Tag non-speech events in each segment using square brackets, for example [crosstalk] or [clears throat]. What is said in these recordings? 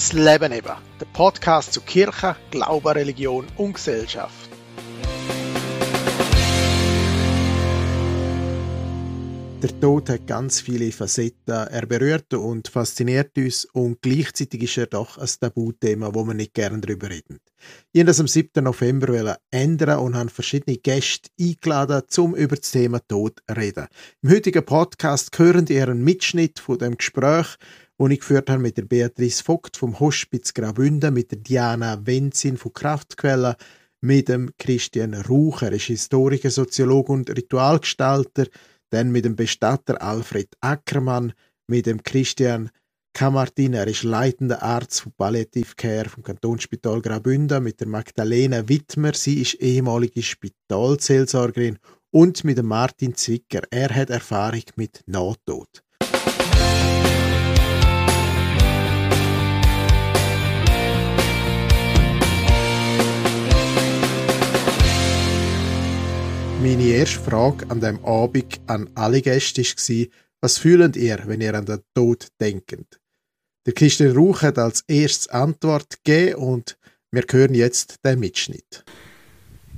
Das Leben eben, der Podcast zu Kirche, Glaube, Religion und Gesellschaft. Der Tod hat ganz viele Facetten. Er berührt und fasziniert uns und gleichzeitig ist er doch ein Tabuthema, wo wir nicht gerne darüber reden. Ich das am 7. November ändern und habe verschiedene Gäste eingeladen, um über das Thema Tod zu reden. Im heutigen Podcast hören ihr einen Mitschnitt von dem Gespräch, das ich geführt habe mit der Beatrice Vogt vom Hospiz Graubünden, mit der Diana Wenzin von Kraftquelle, mit dem Christian Rauch, er ist Historiker, Soziologe und Ritualgestalter, dann mit dem Bestatter Alfred Ackermann, mit dem Christian Kamartin, er ist leitender Arzt von Palliative Care vom Kantonsspital Graubünden, mit der Magdalena Wittmer, sie ist ehemalige Spitalseelsorgerin und mit dem Martin Zwicker, er hat Erfahrung mit Nahtod. Meine erste Frage an dem Abend an alle Gäste war, was fühlt ihr, wenn ihr an den Tod denkt? Der Christian Rauch hat als erstes Antwort gegeben und wir hören jetzt den Mitschnitt.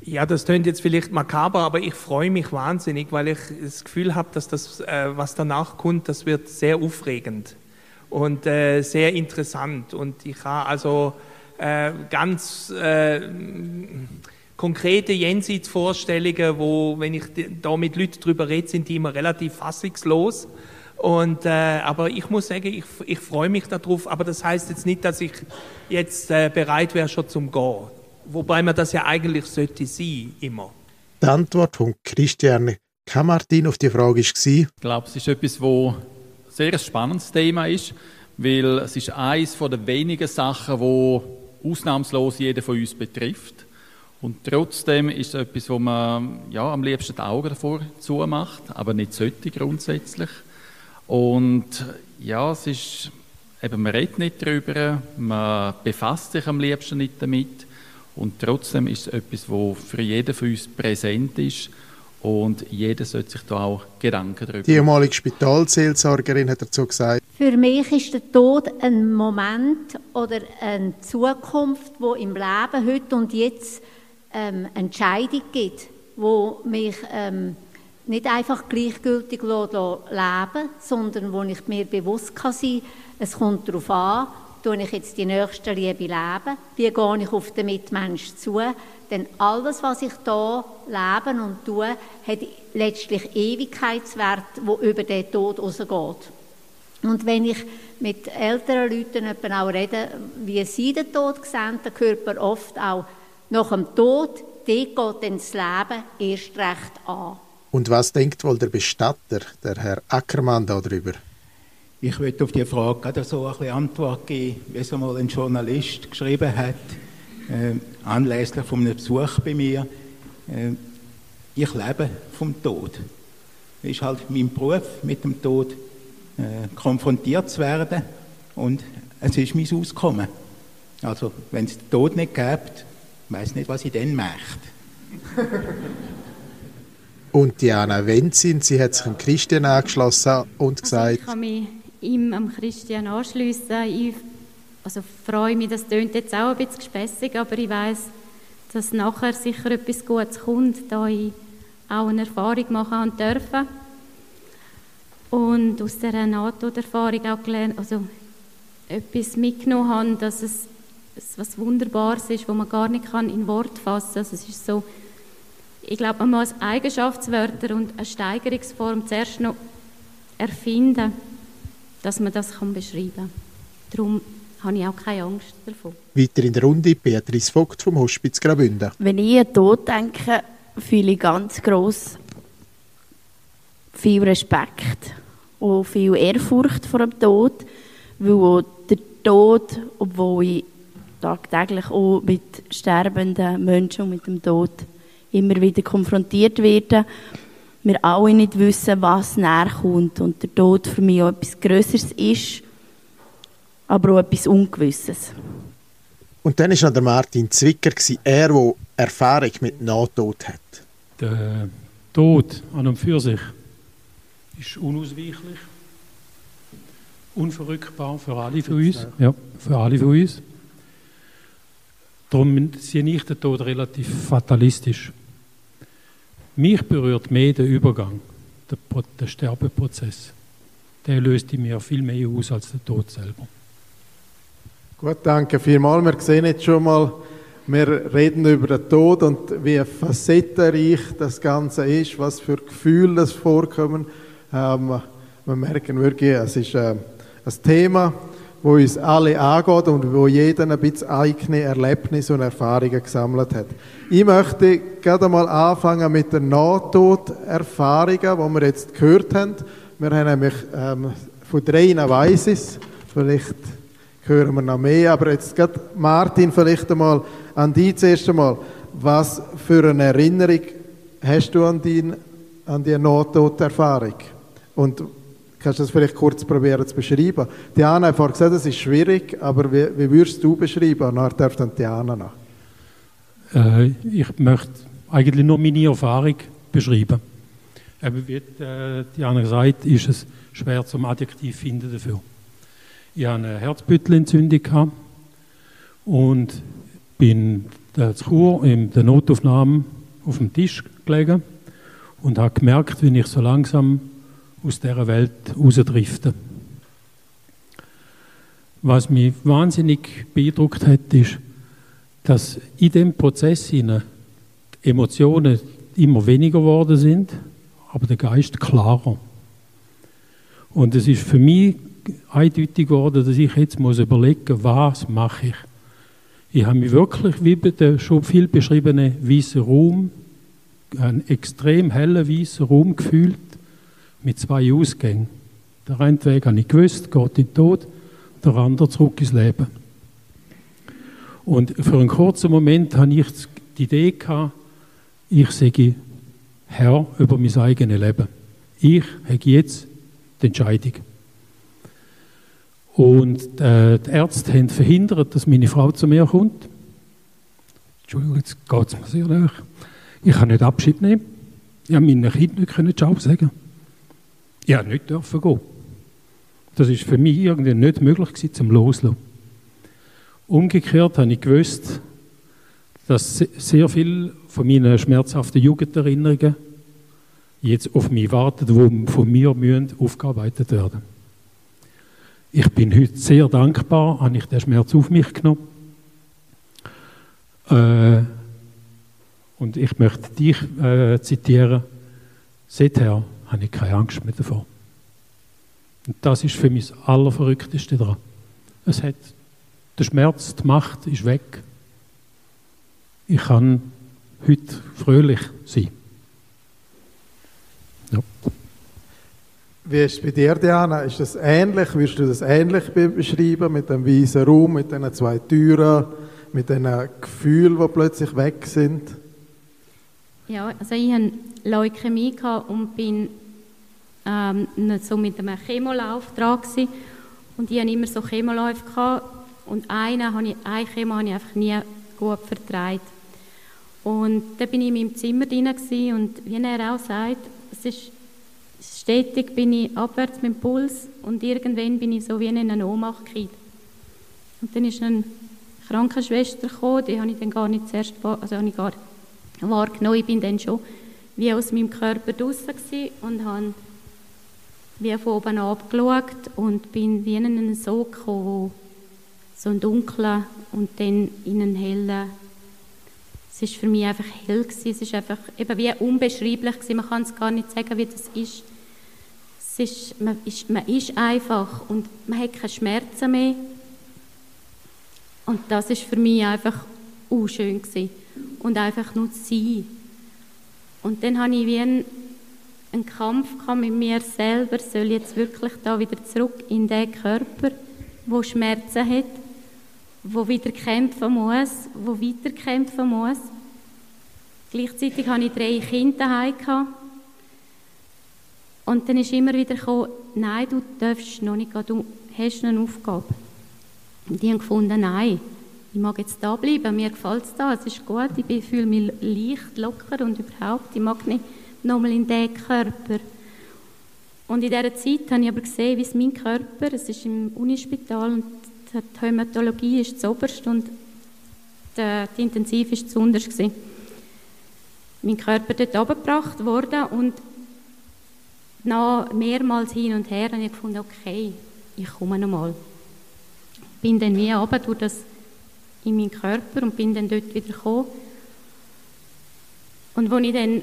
Ja, das klingt jetzt vielleicht makaber, aber ich freue mich wahnsinnig, weil ich das Gefühl habe, dass das, äh, was danach kommt, das wird sehr aufregend und äh, sehr interessant. Und ich habe also äh, ganz äh, konkrete Jenseitsvorstellungen, wo, wenn ich da mit Leuten drüber rede, sind die immer relativ fassungslos. Und, äh, aber ich muss sagen, ich, ich freue mich darauf, aber das heißt jetzt nicht, dass ich jetzt äh, bereit wäre schon zum Gehen. Wobei man das ja eigentlich sollte sein, immer. Die Antwort von Christian Kamartin auf die Frage war? Ich glaube, es ist etwas, wo sehr ein spannendes Thema ist, weil es ist eines der wenigen Sachen, wo ausnahmslos jeden von uns betrifft. Und trotzdem ist es etwas, wo man ja, am liebsten die Augen davor zumacht, aber nicht sollte grundsätzlich. Und ja, es ist, eben, man redet nicht darüber, man befasst sich am liebsten nicht damit. Und trotzdem ist es etwas, wo für jeden von uns präsent ist. Und jeder sollte sich da auch Gedanken darüber machen. Die ehemalige Spitalseelsorgerin hat dazu gesagt. Für mich ist der Tod ein Moment oder eine Zukunft, wo im Leben heute und jetzt ähm, Entscheidung gibt, wo mich ähm, nicht einfach gleichgültig leben sondern wo ich mir bewusst kann sein kann, es kommt darauf an, tue ich jetzt die nächste Liebe leben, wie gehe ich auf den Mitmensch zu, denn alles, was ich da leben und tue, hat letztlich Ewigkeitswert, wo über den Tod rausgeht. Und wenn ich mit älteren Leuten auch rede, wie sie den Tod sehen, dann hört man oft auch, nach dem Tod, dort geht das Leben erst recht an. Und was denkt wohl der Bestatter, der Herr Ackermann, darüber? Ich würde auf die Frage gerade so ein bisschen Antwort geben, wie es einmal ein Journalist geschrieben hat, äh, anlässlich von einem Besuch bei mir. Äh, ich lebe vom Tod. Es ist halt mein Beruf, mit dem Tod äh, konfrontiert zu werden und es ist mein Auskommen. Also, wenn es den Tod nicht gibt, ich weiß nicht, was ich dann möchte. und Diana Wenzin, sie hat sich dem Christian angeschlossen und gesagt... Also ich kann mich ihm, am Christian, anschliessen. Ich also freue mich, das klingt jetzt auch ein bisschen gespässig, aber ich weiß, dass nachher sicher etwas Gutes kommt, da ich auch eine Erfahrung machen dürfen. Und aus dieser NATO-Erfahrung auch gelernt, also etwas mitgenommen habe, dass es was Wunderbares ist, wo man gar nicht kann in Wort fassen kann. Also es ist so, ich glaube, man muss Eigenschaftswörter und eine Steigerungsform zuerst noch erfinden, dass man das kann beschreiben kann. Darum habe ich auch keine Angst davon. Weiter in der Runde Beatrice Vogt vom Hospiz Graubünden. Wenn ich an Tod denke, fühle ich ganz gross viel Respekt und viel Ehrfurcht vor dem Tod, weil der Tod, obwohl ich tagtäglich auch mit sterbenden Menschen und mit dem Tod immer wieder konfrontiert werden. Wir alle nicht wissen, was näher kommt und der Tod für mich auch etwas Größeres ist, aber auch etwas Ungewisses. Und dann war noch der Martin Zwicker, er, der Erfahrung mit Nahtod hat. Der Tod an und für sich ist unausweichlich. unverrückbar für alle von uns. Ja, für alle von uns. Darum sehe ich den Tod relativ fatalistisch. Mich berührt mehr der Übergang, der, der Sterbeprozess. Der löst in mir viel mehr aus als der Tod selber. Gut, danke vielmals. Wir sehen jetzt schon mal, wir reden über den Tod und wie facettenreich das Ganze ist, was für Gefühle das vorkommen. Ähm, wir merken wirklich, es ist äh, ein Thema, wo uns alle angeht und wo jeder ein bisschen eigene Erlebnisse und Erfahrungen gesammelt hat. Ich möchte gerade mal anfangen mit den Nahtoderfahrungen, die wir jetzt gehört haben. Wir haben nämlich ähm, von drei weiss es, vielleicht hören wir noch mehr, aber jetzt gerade Martin vielleicht einmal an dich zuerst einmal. Was für eine Erinnerung hast du an, dein, an die Nahtoderfahrung? Und Kannst du das vielleicht kurz probieren zu beschreiben? Diana hat vorhin gesagt, es ist schwierig, aber wie, wie würdest du beschreiben? Und dann darf dann Diana noch. Äh, ich möchte eigentlich nur meine Erfahrung beschreiben. Eben wie äh, Diana gesagt ist es schwer zum Adjektiv finden dafür. Ich hatte eine Herzbüttelentzündung und bin in Chur in der Notaufnahme auf dem Tisch gelegen und habe gemerkt, wie ich so langsam aus dieser Welt rausdriften. Was mich wahnsinnig beeindruckt hat, ist, dass in dem Prozess die Emotionen immer weniger geworden sind, aber der Geist klarer. Und es ist für mich eindeutig geworden, dass ich jetzt muss überlegen, was mache ich. Ich habe mich wirklich wie bei der schon viel beschriebenen weißen Raum, einen extrem hellen weißen Raum gefühlt mit zwei Ausgängen. Der eine Weg habe ich gewusst, geht in den Tod, der andere zurück ins Leben. Und für einen kurzen Moment hatte ich die Idee gehabt, ich sage Herr über mein eigenes Leben. Ich habe jetzt die Entscheidung. Und äh, die Ärzte haben verhindert, dass meine Frau zu mir kommt. Entschuldigung, jetzt geht es mir sehr nach. Ich kann nicht Abschied nehmen. Ich habe meinen Kindern nicht Ciao sagen ja, nicht dürfen gehen. Das ist für mich irgendwie nicht möglich gewesen, zum Loslassen. Umgekehrt habe ich gewusst, dass sehr viel von meinen schmerzhaften Jugenderinnerungen jetzt auf mich warten, die von mir müssen aufgearbeitet werden. Ich bin heute sehr dankbar, habe ich den Schmerz auf mich genommen. Äh, und ich möchte dich äh, zitieren. Seither habe ich keine Angst mehr davor. Und das ist für mich das Allerverrückteste daran. Es hat, der Schmerz, die Macht ist weg. Ich kann heute fröhlich sein. Ja. Wie ist es bei dir, Diana? Ist das ähnlich? Würdest du das ähnlich beschreiben mit dem weißen Raum, mit diesen zwei Türen, mit den Gefühlen, die plötzlich weg sind? Ja, also ich hatte Leukämie und bin ähm, so mit einem Chemolauf dran gewesen. Und ich hatte immer so Chemoläufe gehabt. Und einen habe ich, eine Chemo habe ich einfach nie gut vertragen. Und dann bin ich in meinem Zimmer drin gewesen, und wie er auch sagt, es ist stetig bin ich abwärts mit dem Puls und irgendwann bin ich so wie in einer Ohnmacht gefallen. Und dann ist eine Krankenschwester gekommen, die habe ich dann gar nicht zuerst also habe ich gar wahrgenommen. Ich bin dann schon wie aus meinem Körper draußen und habe wie von oben abgeschaut und bin wie in einen Sog gekommen, so ein dunkler und dann in einen hellen. Es ist für mich einfach hell gewesen. Es ist einfach eben wie unbeschreiblich gewesen. Man kann es gar nicht sagen, wie das ist. Es ist man, ist, man ist einfach und man hat keine Schmerzen mehr. Und das ist für mich einfach unschön gewesen. Und einfach nur sein. Und dann habe ich wie einen einen Kampf mit mir selber, soll ich jetzt wirklich da wieder zurück in den Körper, wo Schmerzen hat, wo wieder kämpfen muss, wo weiter kämpfen muss. Gleichzeitig hatte ich drei Kinder daheim. Und dann ist immer wieder gekommen, nein, du darfst noch nicht gehen, du hast eine Aufgabe. Und die haben gefunden, nein, ich mag jetzt da bleiben, mir gefällt es da, es ist gut, ich fühle mich leicht, locker und überhaupt, ich mag nicht nochmal in den Körper. Und in dieser Zeit habe ich aber gesehen, wie es mein Körper, es ist im Unispital und die Hämatologie ist zu oberst und die, Intensiv ist zu unterst gewesen. Mein Körper dort abgebracht worden und nach mehrmals hin und her habe ich gefunden, okay, ich komme nochmal. Bin dann wie runter durch das in meinen Körper und bin dann dort wieder gekommen. Und als ich dann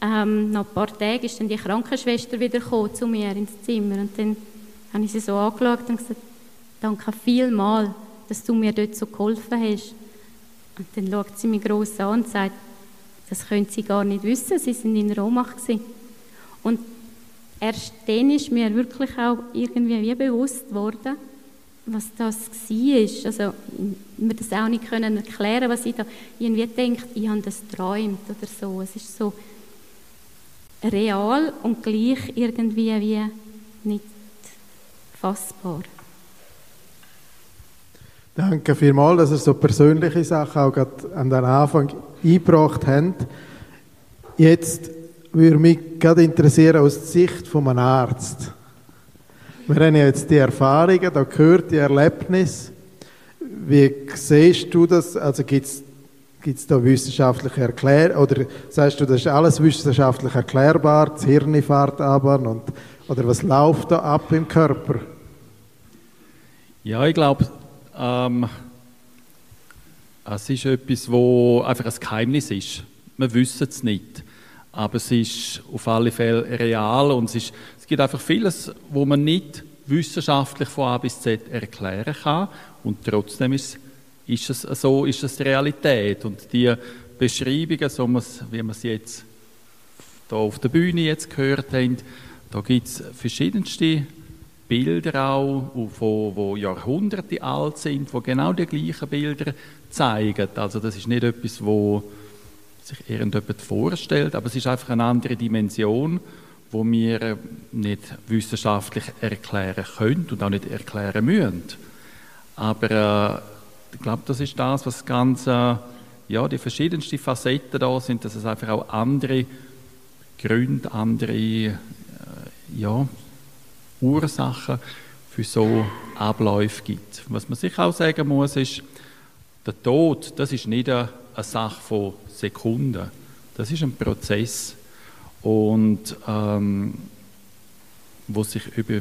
ähm, nach ein paar Tagen ist dann die Krankenschwester wieder gekommen zu mir ins Zimmer und dann habe ich sie so angeschaut und gesagt, danke vielmals, dass du mir dort so geholfen hast. Und dann schaut sie mich gross an und sagt, das können Sie gar nicht wissen, Sie sind in Roma gewesen. Und erst dann ist mir wirklich auch irgendwie wie bewusst geworden, was das war. Also, mir das auch nicht können erklären, was ich da irgendwie denkt, ich habe das träumt oder so. Es ist so real und gleich irgendwie wie nicht fassbar. Danke vielmals, dass ihr so persönliche Sachen auch gerade an den Anfang eingebracht habt. Jetzt würde mich gerade interessieren aus der Sicht von einem Arzt. Wir haben ja jetzt die Erfahrungen, da gehört die Erlebnis. Wie siehst du das? Also gibt es da wissenschaftliche Erklärungen? Oder sagst du, das ist alles wissenschaftlich erklärbar, das Hirn fährt aber und, oder was läuft da ab im Körper? Ja, ich glaube, ähm, es ist etwas, wo einfach ein Geheimnis ist. Wir wissen es nicht. Aber es ist auf alle Fälle real und es, ist, es gibt einfach vieles, wo man nicht wissenschaftlich von A bis Z erklären kann. Und trotzdem ist, ist es so, ist es die Realität. Und die Beschreibungen, so wie wir es jetzt hier auf der Bühne jetzt gehört haben, da gibt es verschiedenste Bilder auch, die Jahrhunderte alt sind, die genau die gleichen Bilder zeigen. Also das ist nicht etwas, wo sich irgendjemand vorstellt, aber es ist einfach eine andere Dimension, wo wir nicht wissenschaftlich erklären können und auch nicht erklären müssen. Aber äh, ich glaube, das ist das, was ganz, ja, die verschiedensten Facetten da sind, dass es einfach auch andere Gründe, andere äh, ja, Ursachen für so Abläufe gibt. Was man sich auch sagen muss, ist, der Tod, das ist nicht eine, eine Sache von Sekunden. Das ist ein Prozess, und ähm, wo sich über,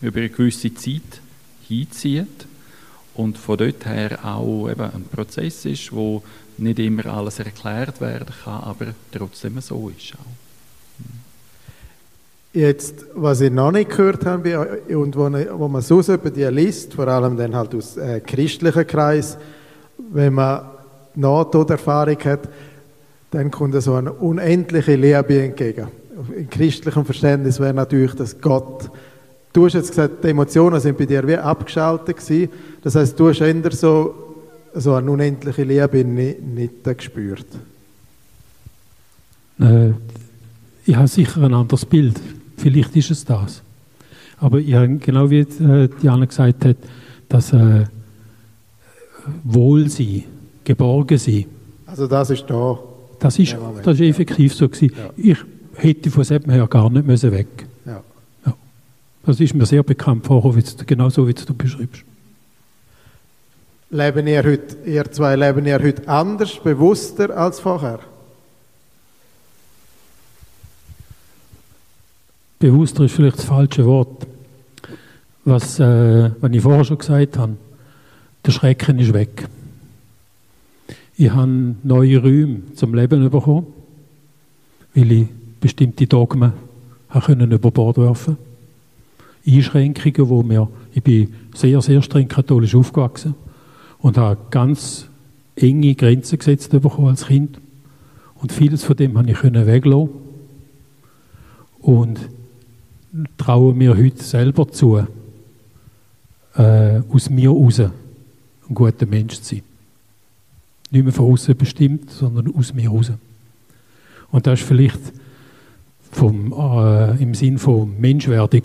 über eine gewisse Zeit hinzieht und von dort her auch eben ein Prozess ist, wo nicht immer alles erklärt werden kann, aber trotzdem so ist auch. Jetzt, was ich noch nicht gehört habe und wo, wo man so über die liest, vor allem dann halt aus äh, christlichen Kreis, wenn man Nahtoderfahrung hat, dann kommt so eine unendliche Liebe entgegen. Im christlichen Verständnis wäre natürlich, dass Gott, du hast jetzt gesagt, die Emotionen sind bei dir wie abgeschaltet gewesen. Das heißt, du hast eher so, so eine unendliche Liebe nicht, nicht gespürt. Äh, ich habe sicher ein anderes Bild. Vielleicht ist es das. Aber ich habe, genau wie äh, Diana gesagt hat, dass äh, Wohlsein, geborgen sein. Also das ist da. Das ist, das ist effektiv so gewesen. Ja. Ich hätte von selbst her gar nicht müssen weg. Ja. ja. Das ist mir sehr bekannt vorher, genau so wie du beschreibst. Leben ihr, heute, ihr zwei leben ihr heute anders, bewusster als vorher? Bewusster ist vielleicht das falsche Wort. Was, äh, was ich vorher schon gesagt habe, der Schrecken ist weg. Ich habe neue Räume zum Leben bekommen, weil ich bestimmte Dogmen können über Bord werfen Einschränkungen, wo mir, ich bin sehr, sehr streng katholisch aufgewachsen und habe ganz enge Grenzen gesetzt bekommen als Kind. Und vieles von dem habe ich weglassen und traue mir heute selber zu, äh, aus mir heraus ein guter Mensch zu sein. Nicht mehr von außen bestimmt, sondern aus mir heraus. Und das ist vielleicht vom, äh, im Sinn von Menschwerdung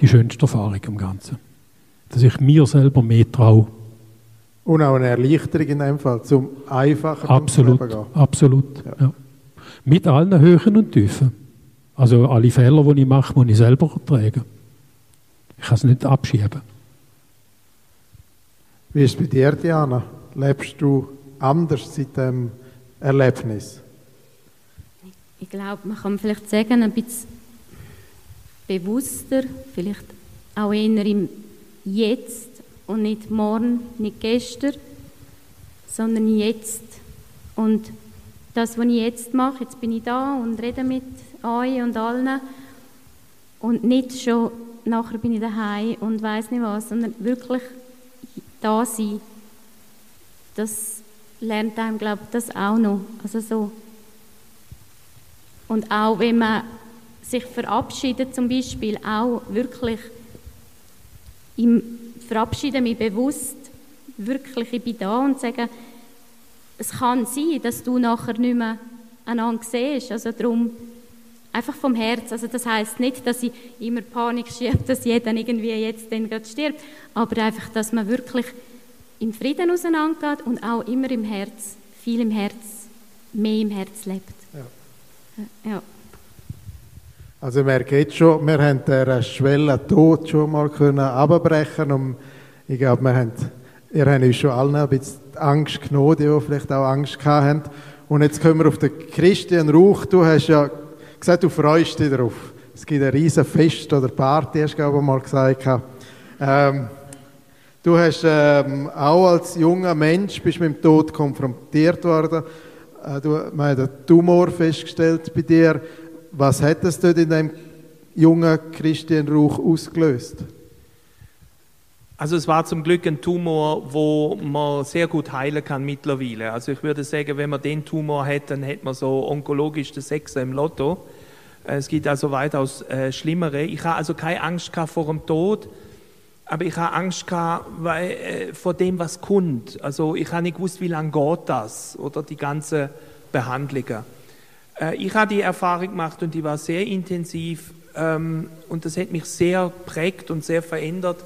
die schönste Erfahrung im Ganzen. Dass ich mir selber mehr traue. Und auch eine Erleichterung in dem Fall, zum einfacher absolut, Leben gehen. Absolut, ja. ja. Mit allen Höhen und Tiefen. Also alle Fehler, die ich mache, muss ich selber tragen. Ich kann es nicht abschieben. Wie ist es bei dir, Diana? Lebst du anders seit dem Erlebnis? Ich glaube, man kann vielleicht sagen, ein bisschen bewusster, vielleicht auch eher im Jetzt und nicht morgen, nicht gestern, sondern jetzt. Und das, was ich jetzt mache, jetzt bin ich da und rede mit euch und allen und nicht schon nachher bin ich daheim und weiß nicht was, sondern wirklich da sein. Das lernt einem, glaube ich, das auch noch. Also so. Und auch wenn man sich verabschiedet zum Beispiel, auch wirklich im Verabschieden mich bewusst, wirklich, ich bin da und sage, es kann sein, dass du nachher nicht mehr einander siehst. Also darum, einfach vom Herz. Also das heißt nicht, dass ich immer Panik schiebe, dass jeder irgendwie jetzt dann gerade stirbt, aber einfach, dass man wirklich im Frieden auseinandergeht und auch immer im Herz, viel im Herz, mehr im Herz lebt. Ja. ja. Also wir jetzt schon, wir haben der Schwelle Tod schon mal abbrechen und ich glaube, wir haben, ihr habt uns schon allen ein bisschen Angst genommen, die vielleicht auch Angst hatten. Und jetzt kommen wir auf den Christian Rauch. Du hast ja gesagt, du freust dich darauf. Es gibt ein riesen Fest oder Party, hast du glaube ich mal gesagt. Ähm, du hast ähm, auch als junger Mensch bist mit dem Tod konfrontiert worden. Äh, du, man hat einen Tumor festgestellt bei dir. Was hat es dort in dem jungen Christian Rauch ausgelöst? Also es war zum Glück ein Tumor, wo man sehr gut heilen kann mittlerweile. Also ich würde sagen, wenn man den Tumor hat, dann hätte man so onkologisch das Sechser im Lotto. Es gibt also weitaus äh, schlimmere. Ich habe also keine Angst vor dem Tod, aber ich habe Angst weil, äh, vor dem, was kommt. Also ich habe nicht gewusst, wie lange geht das oder die ganze Behandlungen. Äh, ich habe die Erfahrung gemacht und die war sehr intensiv ähm, und das hat mich sehr prägt und sehr verändert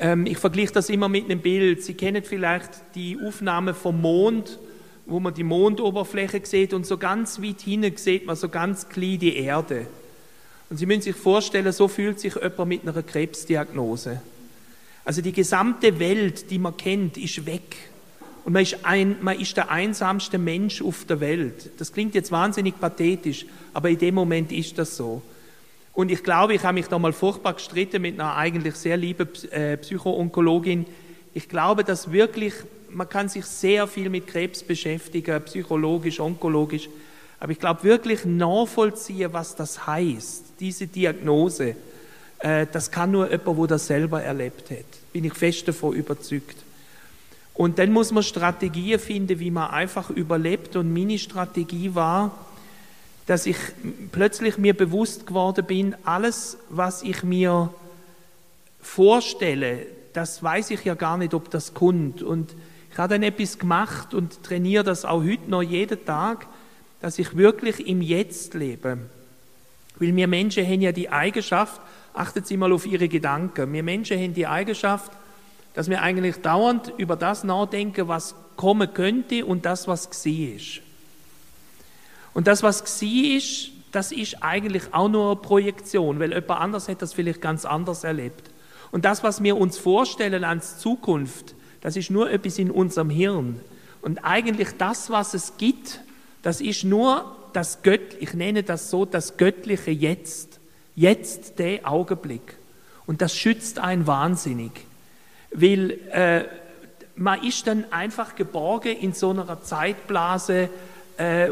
ähm, ich vergleiche das immer mit einem Bild. Sie kennen vielleicht die Aufnahme vom Mond, wo man die Mondoberfläche sieht und so ganz weit hinten sieht man so ganz klein die Erde. Und Sie müssen sich vorstellen, so fühlt sich jemand mit einer Krebsdiagnose. Also die gesamte Welt, die man kennt, ist weg. Und man ist, ein, man ist der einsamste Mensch auf der Welt. Das klingt jetzt wahnsinnig pathetisch, aber in dem Moment ist das so. Und ich glaube, ich habe mich da mal furchtbar gestritten mit einer eigentlich sehr lieben äh, Psychoonkologin. Ich glaube, dass wirklich, man kann sich sehr viel mit Krebs beschäftigen, psychologisch, onkologisch. Aber ich glaube wirklich nachvollziehen, was das heißt, diese Diagnose. Äh, das kann nur jemand, der das selber erlebt hat. Bin ich fest davon überzeugt. Und dann muss man Strategien finden, wie man einfach überlebt. Und meine Strategie war, dass ich plötzlich mir bewusst geworden bin, alles, was ich mir vorstelle, das weiß ich ja gar nicht, ob das kommt. Und ich habe dann etwas gemacht und trainiere das auch heute noch jeden Tag, dass ich wirklich im Jetzt lebe. Weil wir Menschen haben ja die Eigenschaft, achtet Sie mal auf Ihre Gedanken, wir Menschen haben die Eigenschaft, dass wir eigentlich dauernd über das nachdenken, was kommen könnte und das, was gesehen ist. Und das, was war, ist, das ist eigentlich auch nur eine Projektion, weil jemand anders hat das vielleicht ganz anders erlebt. Und das, was wir uns vorstellen als Zukunft, das ist nur etwas in unserem Hirn. Und eigentlich das, was es gibt, das ist nur das Gött, ich nenne das so, das göttliche Jetzt. Jetzt der Augenblick. Und das schützt einen wahnsinnig. Weil äh, man ist dann einfach geborgen in so einer Zeitblase, äh,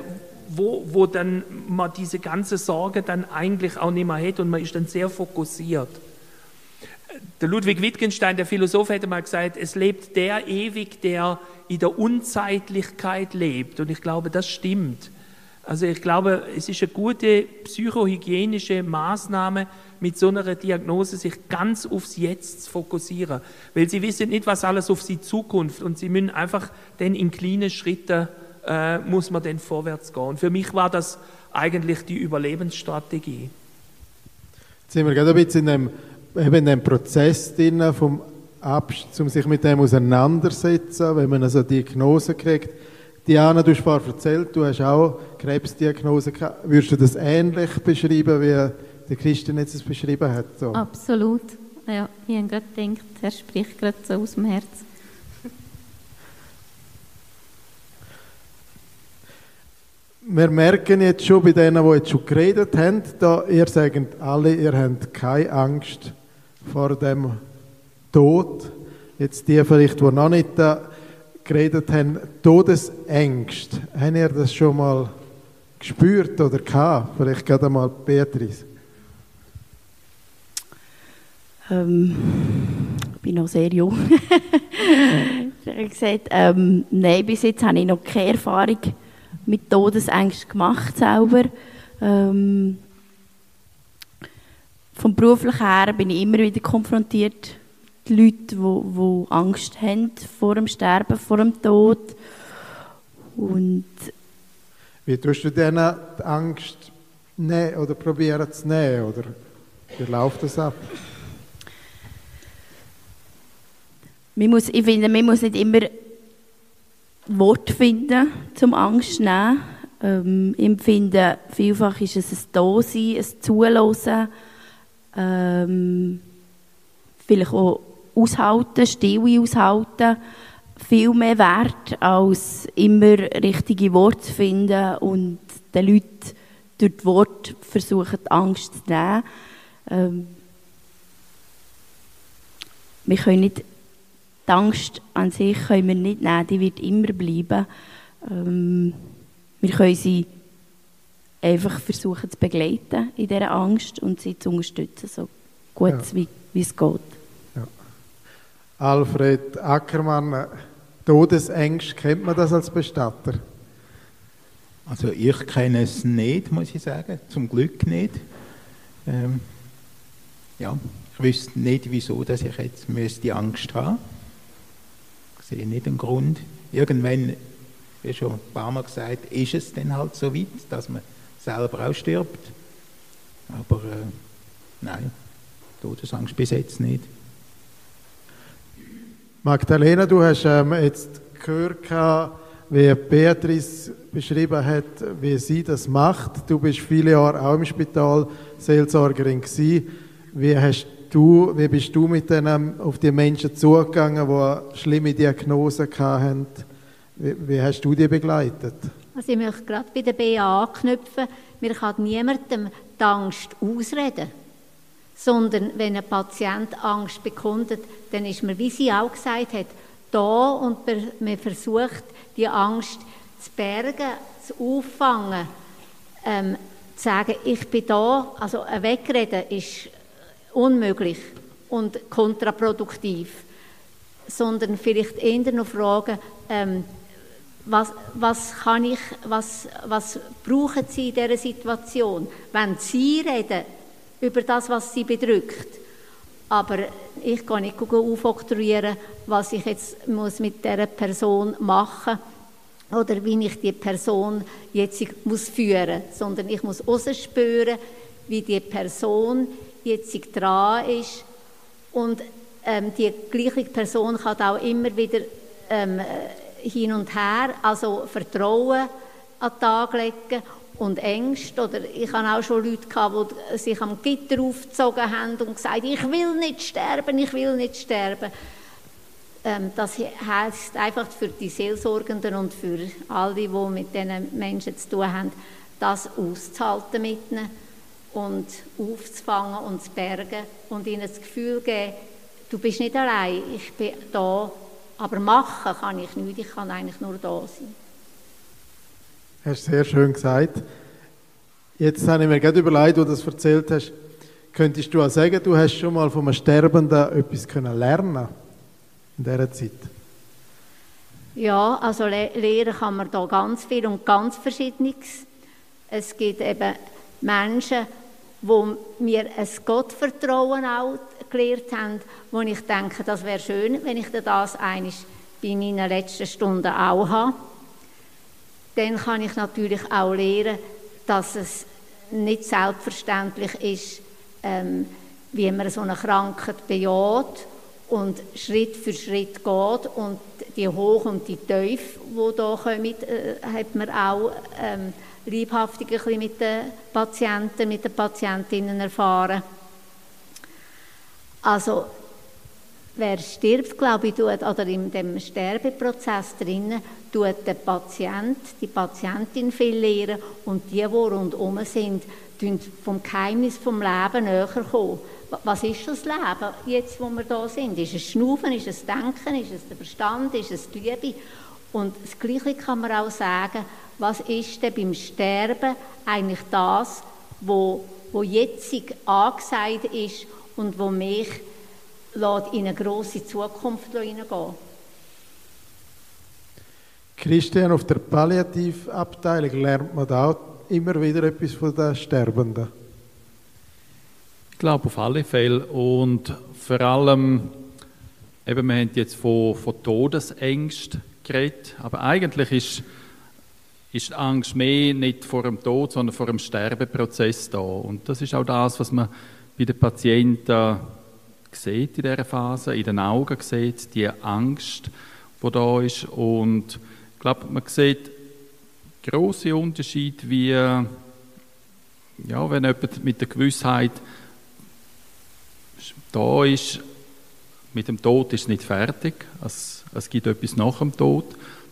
wo, wo dann man diese ganze Sorge dann eigentlich auch nicht mehr hat und man ist dann sehr fokussiert. Der Ludwig Wittgenstein, der Philosoph, hätte mal gesagt, es lebt der ewig, der in der Unzeitlichkeit lebt. Und ich glaube, das stimmt. Also ich glaube, es ist eine gute psychohygienische Maßnahme, mit so einer Diagnose sich ganz aufs Jetzt zu fokussieren. Weil sie wissen nicht, was alles auf sie zukommt und sie müssen einfach dann in kleinen Schritten äh, muss man dann vorwärts gehen. Für mich war das eigentlich die Überlebensstrategie. Jetzt sind wir gerade ein bisschen in dem, eben in dem Prozess drin, vom Abs um sich mit dem auseinandersetzen, wenn man also Diagnose kriegt. Diana, du hast vorhin erzählt, du hast auch Krebsdiagnose. Würdest du das ähnlich beschreiben, wie der Christian jetzt es beschrieben hat? So? Absolut. Ja, ich habe gerade gedacht, er spricht gerade so aus dem Herzen. Wir merken jetzt schon bei denen, die jetzt schon geredet haben, da ihr sagt alle, ihr habt keine Angst vor dem Tod. Jetzt die vielleicht, die noch nicht da geredet haben, Todesängste. Habt ihr das schon mal gespürt oder gehabt? Vielleicht gerade mal Beatrice. Ähm, ich bin noch sehr jung. [laughs] ich habe gesagt, ähm, nein, bis jetzt habe ich noch keine Erfahrung mit Todesängsten gemacht selber. Ähm, vom beruflichen her bin ich immer wieder konfrontiert die Leute, die, Angst haben vor dem Sterben, vor dem Tod. Und Wie tust du denen die Angst nehmen oder probieren zu nehmen? Oder wie läuft das ab? man muss, ich finde, man muss nicht immer Wort finden, zum Angst zu nehmen. Ähm, ich empfinde, vielfach ist es ein Dasein, ein Zuhören, ähm, vielleicht auch aushalten, Stille aushalten, viel mehr wert, als immer richtige Worte zu finden und den Leuten durch die Worte versuchen, die Angst zu nehmen. Ähm, wir können nicht, die Angst an sich können wir nicht nehmen, die wird immer bleiben. Ähm, wir können sie einfach versuchen zu begleiten in dieser Angst und sie zu unterstützen, so gut Ja. wie, wie es geht. Alfred Ackermann, Todesängste, kennt man das als Bestatter? Also ich kenne es nicht, muss ich sagen. Zum Glück nicht. Ähm, ja, ich wüsste nicht, wieso dass ich jetzt müsste Angst haben Ich sehe nicht einen Grund. Irgendwann, wie schon ein paar Mal gesagt, ist es dann halt so weit, dass man selber auch stirbt. Aber äh, nein, Todesangst bis jetzt nicht. Magdalena, du hast ähm, jetzt gehört, wie Beatrice beschrieben hat, wie sie das macht. Du bist viele Jahre auch im Spital Seelsorgerin gewesen. Wie hast du, wie bist du mit denen auf die Menschen zugegangen, die schlimme Diagnosen hatten? Wie, wie hast du die begleitet? Also ich möchte gerade bei der BA anknüpfen. Mir kann niemandem die Angst ausreden. Sondern wenn ein Patient Angst bekundet, dann ist man, wie sie auch gesagt hat, da und man- versucht, die Angst zu bergen, zu auffangen, ähm, zu sagen, ich bin da. Also ein Wegreden ist unmöglich und kontraproduktiv. Sondern vielleicht eher noch fragen, ähm, was, was kann ich, was, was brauchen Sie in dieser Situation? Wenn Sie reden über das, was Sie bedrückt, aber ich kann nicht aufoktroyieren, was ich jetzt muss mit dieser Person machen oder wie ich die Person jetzt muss führen, sondern ich muss spüren, wie die Person jetzt dran ist. Und ähm, die gleiche Person kann auch immer wieder ähm, äh, hin und her, also Vertrauen an den Tag legen und Ängste. Oder ich hatte auch schon Leute, gehabt, die sich am Gitter aufgezogen haben und gesagt ich will nicht sterben, ich will nicht sterben. Ähm, das heißt einfach für die Seelsorgenden und für alle, die mit diesen Menschen zu tun haben, das auszuhalten mit ihnen und aufzufangen und zu bergen und ihnen das Gefühl geben, du bist nicht allein, ich bin da, aber machen kann ich nicht, ich kann eigentlich nur da sein. Hast sehr schön gesagt. Jetzt habe ich mir gerade überlegt, wo du das erzählt hast, könntest du auch sagen, du hast schon mal von einem Sterbenden etwas können lernen in dieser Zeit? Ja, also le lehren kann man da ganz viel und ganz Verschiedenes. Es gibt eben Menschen, wo mir ein Gottvertrauen auch gelehrt haben, wo ich denke, das wäre schön, wenn ich das eines bei meinen letzten Stunden auch habe. Dann kann ich natürlich auch lernen, dass es nicht selbstverständlich ist, ähm, wie man so eine Krankheit bejaht und Schritt für Schritt geht und die Hoch- und die Tief, die da kommen, äh, hat man auch ähm, leibhaftig ein bisschen mit den Patienten, mit den Patientinnen erfahren. Also wer stirbt, glaube ich, tut, oder in dem Sterbeprozess drinnen, tut der Patient, die Patientin viel lernen und die, die rundherum sind, vom Geheimnis vom Leben näher kommen. Was ist das Leben, jetzt, wo wir da sind? Ist es Schnaufen, ist es Denken, ist es der Verstand, ist es die Liebe? Und das Gleiche kann man auch sagen, was ist denn beim Sterben eigentlich das, wo, wo jetzt angesagt ist und wo mich in eine große Zukunft hineingehen Christian, auf der Palliativabteilung lernt man da auch immer wieder etwas von den Sterbenden. Ich glaube auf alle Fälle und vor allem, eben, wir haben jetzt von, von Todesängst geredet, aber eigentlich ist, ist die Angst mehr nicht vor dem Tod, sondern vor dem Sterbeprozess da. Und das ist auch das, was man bei den Patienten sieht in dieser Phase, in den Augen sieht, die Angst, die da ist. Und ich glaube, man sieht große Unterschied, wie ja, wenn jemand mit der Gewissheit da ist, mit dem Tod ist nicht fertig, es, es gibt etwas nach dem Tod,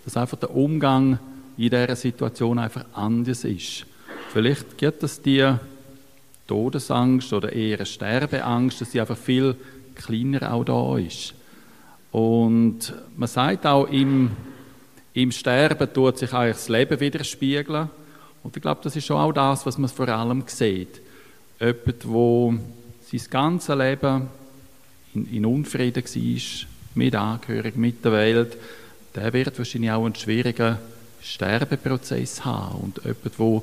dass einfach der Umgang in dieser Situation einfach anders ist. Vielleicht gibt es die Todesangst oder eher Sterbeangst, dass sie einfach viel kleiner auch da ist. Und man sagt auch, im, im Sterben tut sich eigentlich das Leben widerspiegeln. Und ich glaube, das ist schon auch das, was man vor allem sieht. Jemand, der sein ganzes Leben in, in Unfrieden war, mit Angehörigen, mit der Welt, der wird wahrscheinlich auch einen schwierigen Sterbeprozess haben. Und jemand, der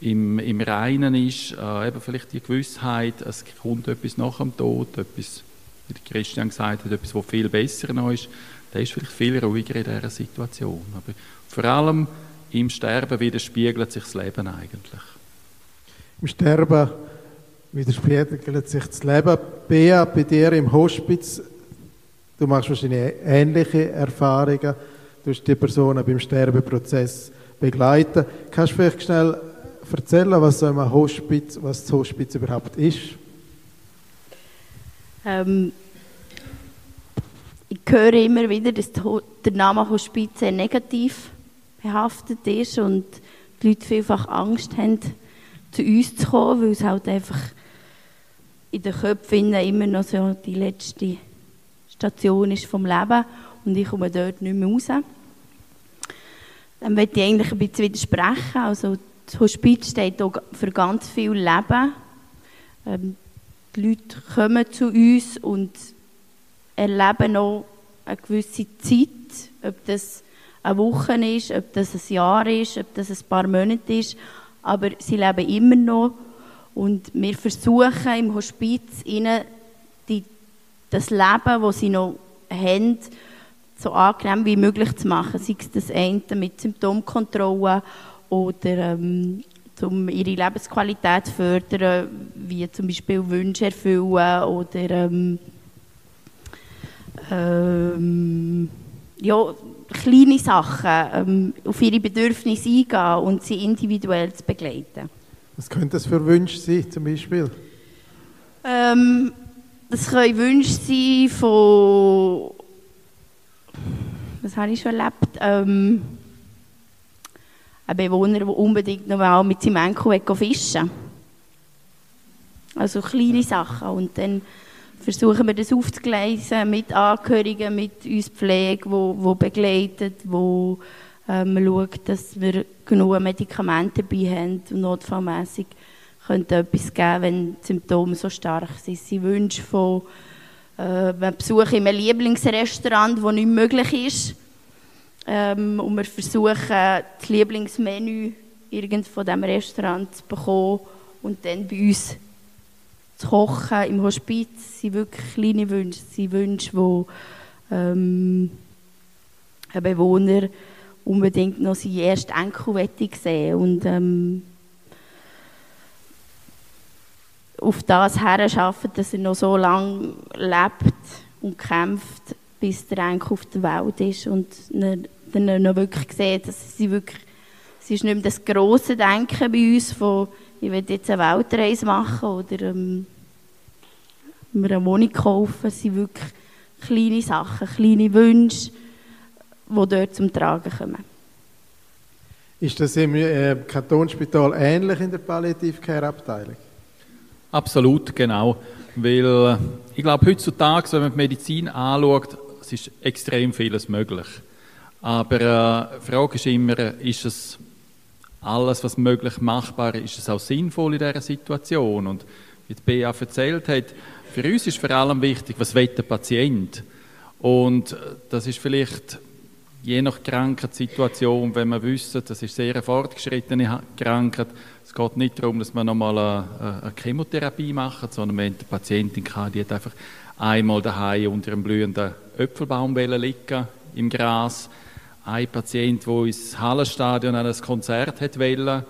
im, im Reinen ist, äh, eben vielleicht die Gewissheit, es kommt etwas nach dem Tod, etwas, wie Christian gesagt hat, etwas, was viel besser noch ist, der ist vielleicht viel ruhiger in dieser Situation. Aber vor allem im Sterben widerspiegelt sich das Leben eigentlich. Im Sterben widerspiegelt sich das Leben. Bea, bei dir im Hospiz, du machst wahrscheinlich ähnliche Erfahrungen. Du hast die Personen beim Sterbeprozess begleiten. Kannst du vielleicht schnell erzählen, was so ein Hospiz, was das Hospiz überhaupt ist? Ähm, ich höre immer wieder, dass der Name Hospiz sehr negativ behaftet ist und die Leute vielfach Angst haben, zu uns zu kommen, weil es halt einfach in den Köpfen immer noch so die letzte Station ist vom Leben und ich komme dort nicht mehr raus. Dann möchte ich eigentlich ein bisschen widersprechen. Also das Hospiz steht auch für ganz viel Leben. Ähm, die Leute kommen zu uns und erleben noch eine gewisse Zeit, ob das eine Woche ist, ob das ein Jahr ist, ob das ein paar Monate ist, aber sie leben immer noch. Und wir versuchen im Hospiz ihnen die, das Leben, das sie noch haben, so angenehm wie möglich zu machen, sei es das eine mit Symptomkontrolle oder ähm, um ihre Lebensqualität zu fördern, wie zum Beispiel Wünsche erfüllen oder ähm, ähm, ja, kleine Sachen ähm, auf ihre Bedürfnisse eingehen und sie individuell zu begleiten. Was könnte das für Wünsche sein, zum Beispiel? Ähm, das können Wünsche sein von. Was habe ich schon erlebt? Ähm, ein Bewohner, der unbedingt noch mal mit seinem Enkel fischen will. Also kleine Sachen. Und dann versuchen wir das aufzugleisen mit Angehörigen, mit uns Pflege, wo, wo begleitet, wo ähm, schaut, dass wir genug Medikamente dabei haben und notfallmässig könnte etwas geben, wenn die Symptome so stark sind. Sie wünschen von äh, Besuch in einem Lieblingsrestaurant, das nicht möglich ist. Ähm, und wir versuchen, das Lieblingsmenü irgend von diesem Restaurant zu bekommen und dann bei uns zu kochen im Hospiz. Das sind wirklich kleine Wünsche. Das sind Wünsche, die ähm, ein Bewohner unbedingt noch seinen ersten Enkel sehen und ähm, auf das her schaffen, dass er noch so lange lebt und kämpft, bis der eigentlich auf der Welt ist und dann noch wirklich sieht, dass sie wirklich, es ist nicht mehr das grosse Denken bei uns von, ich will jetzt eine Weltreise machen oder ähm, mir eine Wohnung kaufen, es sind wirklich kleine Sachen, kleine Wünsche, die dort zum Tragen kommen. Ist das im äh, Kantonsspital ähnlich in der Palliative-Care-Abteilung? Absolut, genau. Weil äh, ich glaube, heutzutage, wenn man die Medizin anschaut, es ist extrem vieles möglich. Aber äh, die Frage ist immer, ist es alles, was möglich machbar ist, ist es auch sinnvoll in dieser Situation? Und wie die Bea erzählt hat, für uns ist vor allem wichtig, was will der Patient? Und äh, das ist vielleicht je nach Krankheitssituation, wenn wir wissen, das ist sehr eine fortgeschrittene Krankheit, es geht nicht darum, dass wir nochmal eine, eine Chemotherapie machen, sondern wenn die Patientin kann, die hat einfach einmal daheim unter einem blühenden Äpfelbaum liegen im Gras. Ein Patient, der ins Hallenstadion an ein Konzert hat wollte.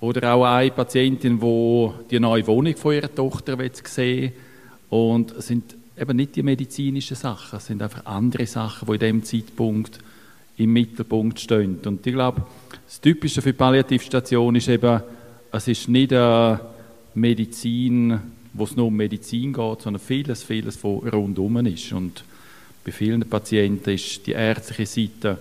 Oder auch eine Patientin, die die neue Wohnung von ihrer Tochter sehen will. Und es sind eben nicht die medizinischen Sachen, es sind einfach andere Sachen, die in dem Zeitpunkt im Mittelpunkt stehen. Und ich glaube, das Typische für die Palliativstation ist eben, es ist nicht eine Medizin, wo es nur um Medizin geht, sondern vieles, vieles, was rundum ist. Und bei vielen Patienten ist die ärztliche Seite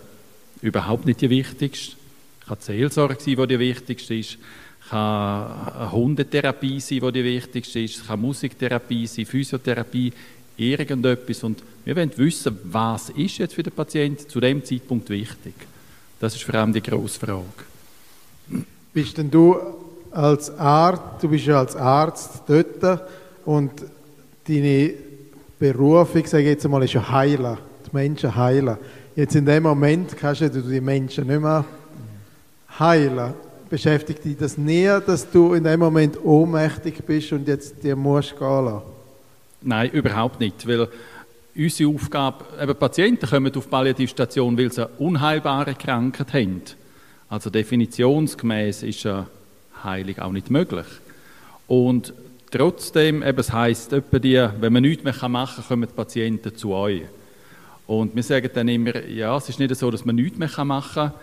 überhaupt nicht die wichtigste. Es kann die Seelsorge sein, die die wichtigste ist. Es kann eine Hundetherapie sein, die die wichtigste ist. Es kann Musiktherapie sein, Physiotherapie irgendetwas. Und wir wollen wissen, was ist jetzt für den Patienten zu dem Zeitpunkt wichtig. Das ist vor allem die grosse Frage. Bist denn du als Arzt, du bist ja als Arzt dort und deine Berufung, sage ich jetzt einmal, ist ja heilen, die Menschen heilen. Jetzt in dem Moment kannst du die Menschen nicht mehr heilen. Beschäftigt dich das nie, dass du in dem Moment ohnmächtig bist und jetzt dir musst gehen lassen? Nein, überhaupt nicht, weil unsere Aufgabe, eben Patienten kommen auf Palliativstation, weil sie eine unheilbare Krankheit haben. Also definitionsgemäß ist eine Heilung auch nicht möglich. Und trotzdem, eben, es heisst, die, wenn man nichts mehr machen kann, kommen die Patienten zu euch. Und wir sagen dann immer, ja, es ist nicht so, dass man nichts mehr machen kann.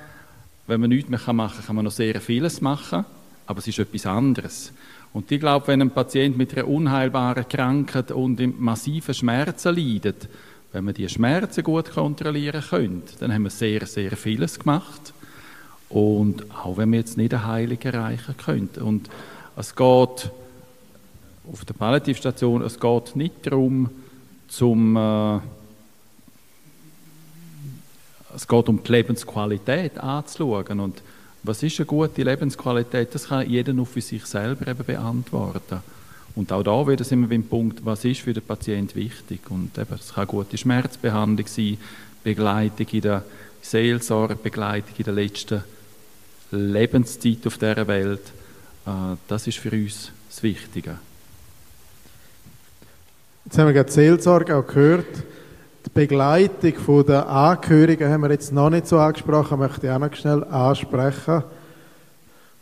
Wenn man nichts mehr machen kann, kann man noch sehr vieles machen, aber es ist etwas anderes. Und ich glaube, wenn ein Patient mit einer unheilbaren Krankheit und massiven Schmerzen leidet, wenn man die Schmerzen gut kontrollieren könnte, dann haben wir sehr, sehr vieles gemacht. Und auch wenn wir jetzt nicht eine Heilung erreichen könnten. Und es geht auf der Palliativstation, es geht nicht darum, zum, äh, es geht um die Lebensqualität anzuschauen. Und was ist eine gute Lebensqualität? Das kann jeder nur für sich selber eben beantworten. Und auch da wieder sind wir beim Punkt, was ist für den Patienten wichtig? Und eben, es kann gute Schmerzbehandlung sein, Begleitung in der Seelsorge, Begleitung in der letzten Lebenszeit auf dieser Welt. Äh, das ist für uns das Wichtige. Jetzt haben wir gerade Seelsorge auch gehört. Die Begleitung der Angehörigen haben wir jetzt noch nicht so angesprochen, möchte ich auch noch schnell ansprechen.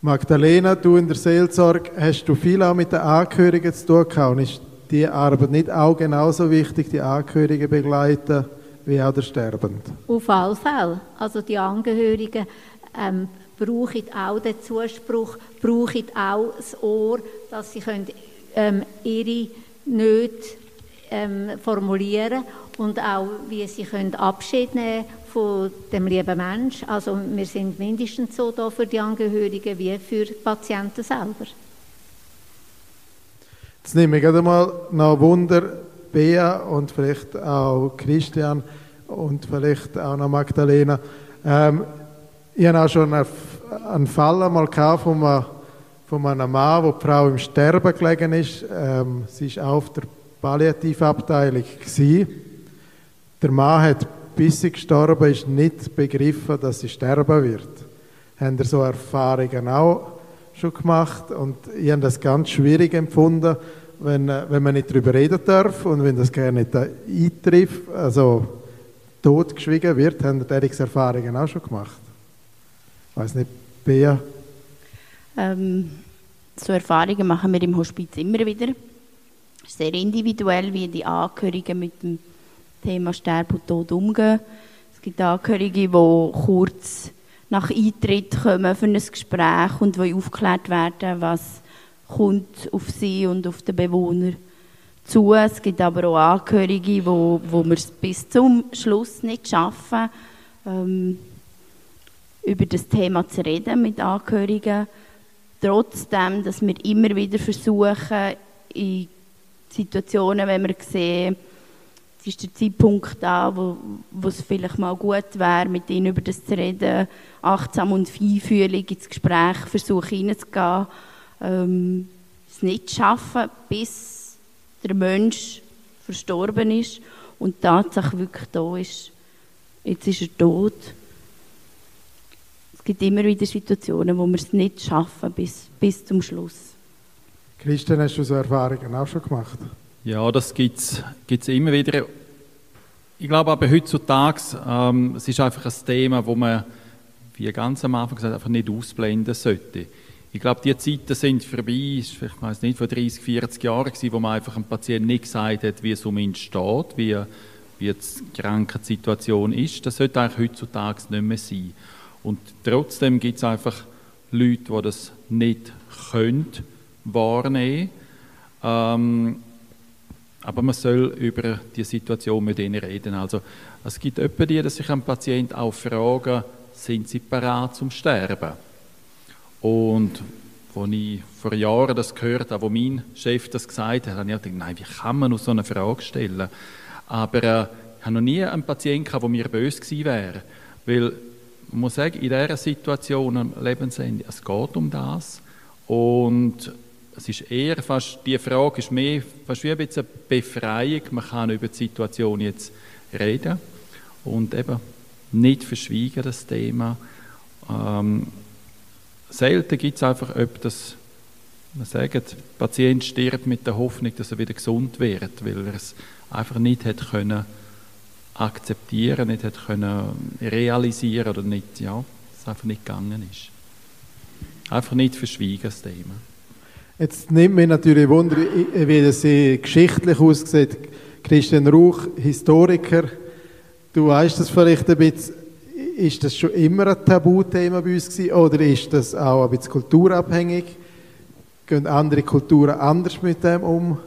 Magdalena, du in der Seelsorge, hast du viel auch mit den Angehörigen zu tun gehabt und ist die Arbeit nicht auch genauso wichtig, die Angehörigen begleiten, wie auch der Sterbende? Auf alle Fälle. Also die Angehörigen ähm, brauchen auch den Zuspruch, brauchen auch das Ohr, dass sie können, ähm, ihre Nöte ähm, formulieren und auch, wie sie können Abschied nehmen von dem lieben Mensch. Also wir sind mindestens so da für die Angehörigen wie für die Patienten selber. Jetzt nehme ich gerade mal noch Wunder, Bea und vielleicht auch Christian und vielleicht auch noch Magdalena. Ähm, ich habe auch schon einen Fall einmal von einem, Mann, wo die Frau im Sterben gelegen ist. Ähm, sie war auf der Palliativabteilung. Gewesen. Der Mann hat, bis sie gestorben ist, nicht begriffen, dass sie sterben wird. Haben so Erfahrungen auch schon gemacht? Und ich habe das ganz schwierig empfunden, wenn, wenn man nicht darüber reden darf und wenn das gerne nicht eintrifft, also totgeschwiegen wird, haben diese Erfahrungen auch schon gemacht? Ich weiß nicht, Bea? Ähm, so Erfahrungen machen wir im Hospiz immer wieder sehr individuell, wie die Angehörigen mit dem Thema Sterben und Tod umgehen. Es gibt Angehörige, die kurz nach Eintritt kommen für ein Gespräch und wollen aufgeklärt werden, was kommt auf sie und auf den Bewohner zu. Es gibt aber auch Angehörige, wo, wo wir es bis zum Schluss nicht schaffen, ähm, über das Thema zu reden mit Angehörigen. Trotzdem, dass wir immer wieder versuchen, in Situationen, wenn wir sehen, es ist der Zeitpunkt da, wo, wo es vielleicht mal gut wäre, mit ihnen über das zu reden, achtsam und feinfühlig ins Gespräch versuchen hineinzugehen, ähm, es nicht zu schaffen, bis der Mensch verstorben ist und die Tatsache wirklich da ist. Jetzt ist er tot. Es gibt immer wieder Situationen, wo wir es nicht schaffen bis, bis zum Schluss. Christian, hast du so Erfahrungen auch schon gemacht? Ja, das gibt es immer wieder. Ich glaube aber heutzutage, ähm, es ist einfach ein Thema, wo man, wie ganz am Anfang gesagt, einfach nicht ausblenden sollte. Ich glaube, die Zeiten sind vorbei, ich weiß nicht, vor 30, 40 Jahren gewesen, wo man einfach einem Patienten nicht gesagt hat, wie es um ihn steht, wie, wie die Krankheitssituation ist. Das sollte eigentlich heutzutage nicht mehr sein. Und trotzdem gibt es einfach Leute, die das nicht können wahrnehmen. Ähm, aber man soll über die Situation mit ihnen reden. Also es gibt etwa die, sich ein Patient auch fragen, sind sie bereit zum Sterben? Und als ich vor Jahren das gehört habe, wo mein Chef das gesagt hat, habe ich gedacht, nein, wie kann man so eine Frage stellen? Aber äh, ich habe noch nie einen Patienten gehabt, der mir böse gewesen wäre. Weil, man muss sagen, in dieser Situation am Lebensende, es geht um das. Und es ist eher fast, die Frage ist mehr fast wie ein bisschen eine Befreiung. Man kann über die Situation jetzt reden und eben nicht verschwiegen, das Thema. Ähm, selten gibt es einfach etwas, man sagt, der Patient stirbt mit der Hoffnung, dass er wieder gesund wird, weil er es einfach nicht hat können akzeptieren, nicht hat können realisieren oder nicht, ja, es einfach nicht gegangen ist. Einfach nicht verschwiegen, das Thema. Jetzt nimmt mich natürlich Wunder, wie das geschichtlich aussieht. Christian Rauch, Historiker, du weißt das vielleicht ein bisschen. Ist das schon immer ein Tabuthema bei uns gewesen, oder ist das auch ein bisschen kulturabhängig? Gehen andere Kulturen anders mit dem um?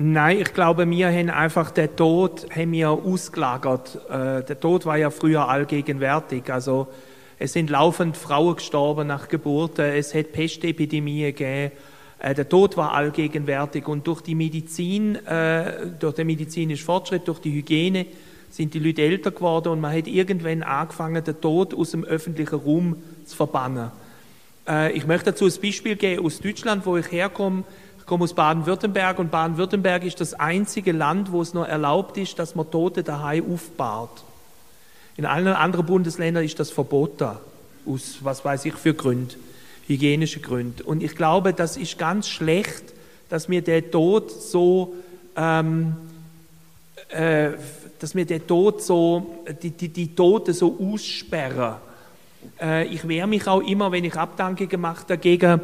Nein, ich glaube, wir haben einfach den Tod haben wir ausgelagert. Äh, der Tod war ja früher allgegenwärtig. Also es sind laufend Frauen gestorben nach Geburten, es hat Pestepidemien gegeben. Äh, der Tod war allgegenwärtig und durch die Medizin, äh, durch den medizinischen Fortschritt, durch die Hygiene sind die Leute älter geworden und man hat irgendwann angefangen, den Tod aus dem öffentlichen Raum zu verbannen. Ich möchte dazu ein Beispiel geben aus Deutschland, wo ich herkomme. Komme aus Baden-Württemberg und Baden-Württemberg ist das einzige Land, wo es noch erlaubt ist, dass man Tote daheim aufbahrt. In allen anderen Bundesländern ist das verboten, aus was weiß ich für Gründen, hygienische Gründe. Und ich glaube, das ist ganz schlecht, dass wir den Tod so, ähm, äh, dass wir den Tod so, die, die, die Toten so aussperren. Äh, ich wehre mich auch immer, wenn ich Abdankungen mache dagegen,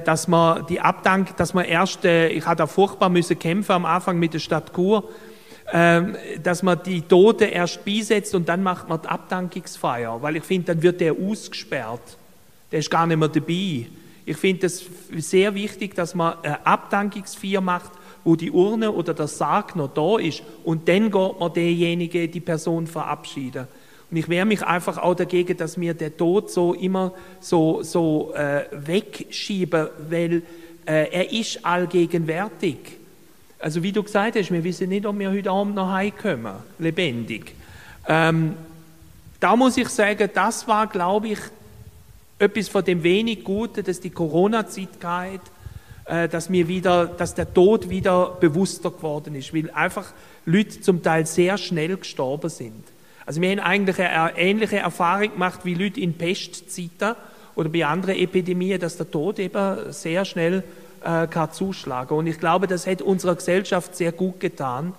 dass man die Abdank, dass man erst, äh, ich hatte furchtbar müssen kämpfen am Anfang mit der Stadt Chur, ähm, dass man die Tote erst beisetzt und dann macht man die Abdankungsfeier, weil ich finde, dann wird der ausgesperrt. Der ist gar nicht mehr dabei. Ich finde es sehr wichtig, dass man eine Abdankungsfeier macht, wo die Urne oder der Sarg noch da ist und dann geht man derjenige, die Person verabschieden. Und ich wehre mich einfach auch dagegen, dass wir den Tod so immer so, so äh, wegschieben, weil äh, er ist allgegenwärtig. Also wie du gesagt hast, wir wissen nicht, ob wir heute Abend noch heimkommen, lebendig. Ähm, da muss ich sagen, das war, glaube ich, etwas von dem wenig Guten, dass die Corona-Zeit geht, äh, dass mir wieder, dass der Tod wieder bewusster geworden ist, weil einfach Leute zum Teil sehr schnell gestorben sind. Also wir haben eigentlich eine ähnliche Erfahrung gemacht wie Leute in Pestzeiten oder bei anderen Epidemien, dass der Tod eben sehr schnell äh, kann zuschlagen. Und ich glaube, das hat unserer Gesellschaft sehr gut getan,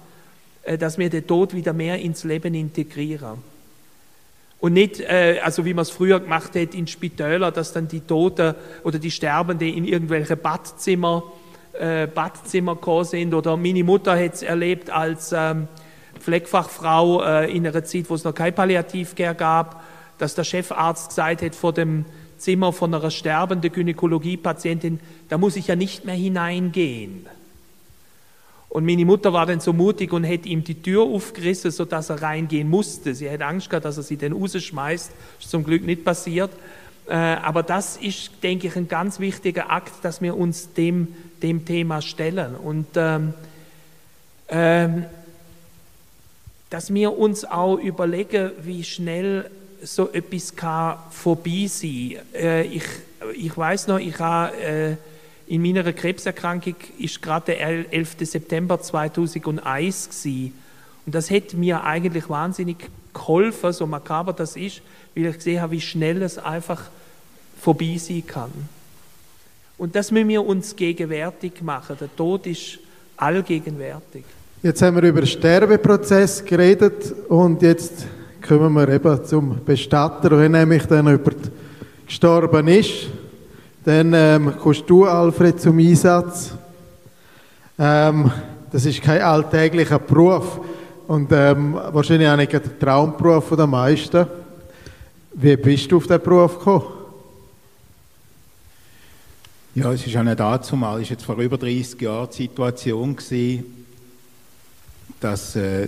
äh, dass wir den Tod wieder mehr ins Leben integrieren. Und nicht, äh, also wie man es früher gemacht hat in Spitäler, dass dann die Toten oder die Sterbenden in irgendwelche Badzimmer, äh, Badzimmer gekommen sind. Oder meine Mutter hat es erlebt, als ähm, Pflegefachfrau äh, in einer Zeit, wo es noch kein Palliativcare gab, dass der Chefarzt gesagt hat vor dem Zimmer von einer sterbenden Gynäkologiepatientin, da muss ich ja nicht mehr hineingehen. Und meine Mutter war dann so mutig und hätte ihm die Tür aufgerissen, sodass er reingehen musste. Sie hätte Angst gehabt, dass er sie dann rausschmeißt. Ist zum Glück nicht passiert. Äh, aber das ist, denke ich, ein ganz wichtiger Akt, dass wir uns dem, dem Thema stellen. Und ähm, ähm, dass wir uns auch überlegen, wie schnell so etwas kann vorbei sein. Äh, ich ich weiß noch, ich habe äh, in meiner Krebserkrankung ist gerade der 11. September 2001 gewesen. und das hat mir eigentlich wahnsinnig geholfen, so makaber das ist, weil ich gesehen habe, wie schnell es einfach vorbei sein kann. Und das müssen wir uns gegenwärtig machen. Der Tod ist allgegenwärtig. Jetzt haben wir über den Sterbeprozess geredet und jetzt kommen wir eben zum Bestatter, wenn nämlich dann jemand gestorben ist. Dann ähm, kommst du, Alfred, zum Einsatz. Ähm, das ist kein alltäglicher Beruf und ähm, wahrscheinlich auch nicht der Traumberuf der meisten. Wie bist du auf diesen Beruf gekommen? Ja, es ist ja nicht dazu mal, ist jetzt vor über 30 Jahren die Situation gewesen, dass äh,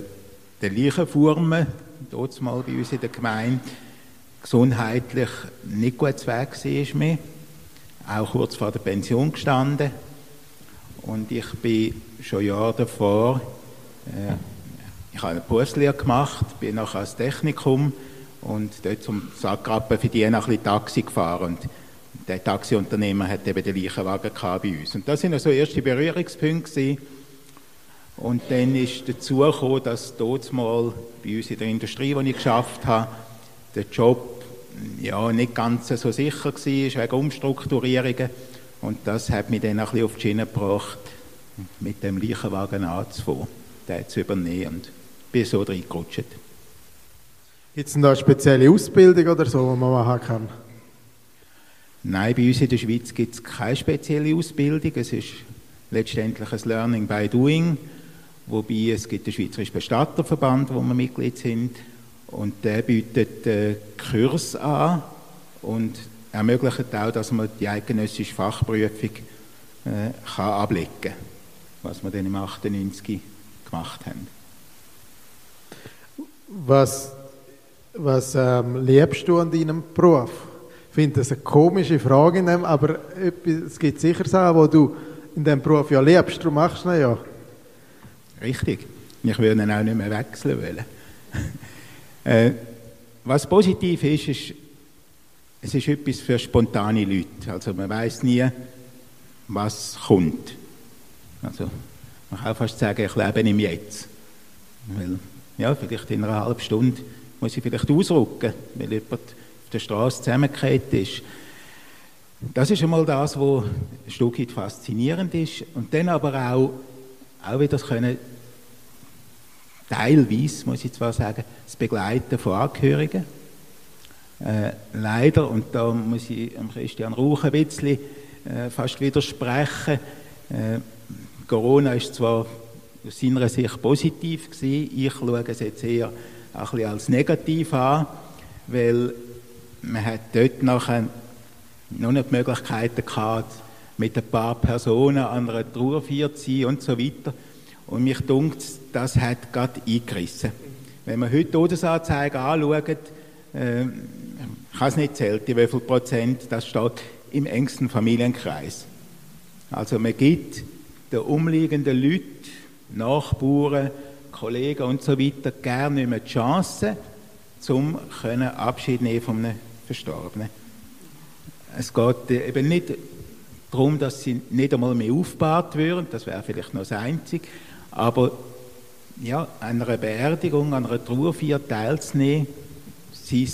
der Leichenfurmen, dort mal bei uns in der Gemeinde, gesundheitlich nicht gut weg war mehr auch kurz vor der Pension gestanden. Und ich bin schon Jahre davor, äh, ich habe eine Berufslehre gemacht, bin nachher als Technikum und dort zum Sackgrappen für die ein bisschen Taxi gefahren. Und der Taxiunternehmer hat eben den Leichenwagen bei uns. Und das sind so erste Berührungspunkte gewesen. Und dann ist dazu gekommen, dass dort mal bei uns in der Industrie, wo ich geschafft habe, der Job ja, nicht ganz so sicher war, wegen Umstrukturierungen. Und das hat mich dann ein bisschen auf die Schiene gebracht, mit dem Leichenwagen anzufangen, den zu übernehmen und bin so reingerutscht. Gibt es da eine spezielle Ausbildung oder so, die man machen kann? Nein, bei uns in der Schweiz gibt es keine spezielle Ausbildung. Es ist letztendlich ein Learning by Doing, wobei es gibt den Schweizerischen Bestatterverband, wo wir Mitglied sind, und der bietet äh, Kurs an und ermöglicht auch, dass man die eidgenössische Fachprüfung äh, kann ablegen kann, was wir dann im 98 gemacht haben. Was, was ähm, liebst du an deinem Beruf? Ich finde das eine komische Frage, aber es gibt sicher Sachen, die du in diesem Beruf ja liebst, du machst ihn ja. Richtig. Ich würde ihn auch nicht mehr wechseln wollen. [laughs] Äh, was positiv ist, ist, es ist etwas für spontane Leute. Also man weiß nie, was kommt. Also man kann fast sagen, ich lebe im Jetzt. Weil, ja, vielleicht in einer halben Stunde muss ich vielleicht ausrücken, weil jemand auf der Straße zusammengekehrt ist. Das ist einmal das, was ein Stück weit faszinierend ist. Und dann aber auch, auch wieder das können teilweise, muss ich zwar sagen, das Begleiten von Angehörigen. Äh, leider, und da muss ich Christian Rauch ein bisschen äh, fast widersprechen, äh, Corona ist zwar aus seiner Sicht positiv gewesen, ich schaue es jetzt eher ein bisschen als negativ an, weil man hat dort nachher noch nicht die Möglichkeiten gehabt, mit ein paar Personen an einer Trauerfeier zu sein und so weiter. Und mich dunkt, das hat gerade eingerissen. Wenn man heute Todesanzeigen anschaut, äh, ich habe es nicht zählt, wie viel Prozent, das steht im engsten Familienkreis. Also man gibt den umliegenden Leuten, Nachbarn, Kollegen und so weiter gerne nicht mehr die Chance, können Abschied nehmen von einem Verstorbenen. Es geht eben nicht darum, dass sie nicht einmal mehr aufgebahrt würden, das wäre vielleicht noch das Einzige, aber ja, an einer Beerdigung, an einer Trauerfeier teilzunehmen, sein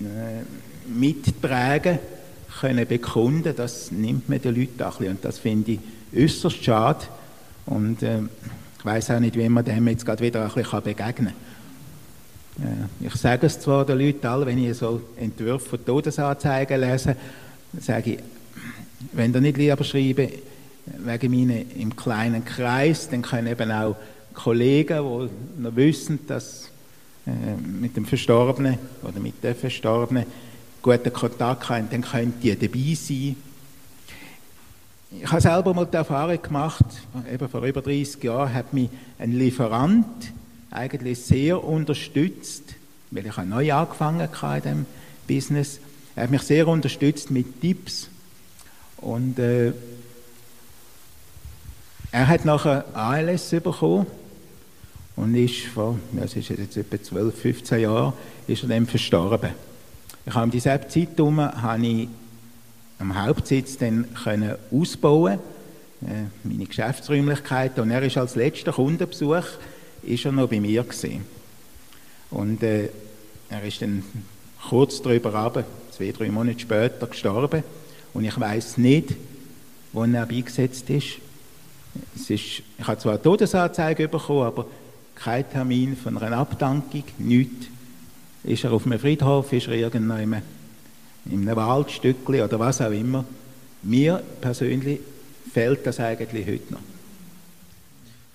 äh, Mittragen können bekunden, das nimmt man den Leuten ein bisschen. Und das finde ich äußerst schade. Und äh, ich weiß auch nicht, wie man dem jetzt gerade wieder ein bisschen begegnen kann. Äh, ich sage es zwar den Leuten alle, wenn ich so Entwürfe von Todesanzeigen lese, sage ich, wenn ihr nicht lieber schreiben, wegen meinen im kleinen Kreis, dann können eben auch Kollegen, die noch wissen, dass äh, mit dem Verstorbenen oder mit der Verstorbenen guten Kontakt haben, dann können die dabei sein. Ich habe selber mal die Erfahrung gemacht, eben vor über 30 Jahren hat mich ein Lieferant eigentlich sehr unterstützt, weil ich neu angefangen habe in diesem Business. Er hat mich sehr unterstützt mit Tipps. Und äh, er hat nachher ALS bekommen und ist vor, ja, es ist jetzt etwa 12, 15 Jahren, ist er dann verstorben. Ich habe in dieser Zeit herum, habe ich am Hauptsitz dann können ausbauen, äh, meine Geschäftsräumlichkeiten. Und er ist als letzter Kundenbesuch ist er noch bei mir gewesen. Und äh, er ist dann kurz darüber runter, zwei, drei Monate später gestorben. Und ich weiß nicht, wo er beigesetzt ist. Es ist ich habe zwar eine Todesanzeige bekommen, aber kein Termin von einer Abdankung, nichts. Ist er auf einem Friedhof, ist er irgendwo in einem Waldstückchen oder was auch immer. Mir persönlich fehlt das eigentlich heute noch.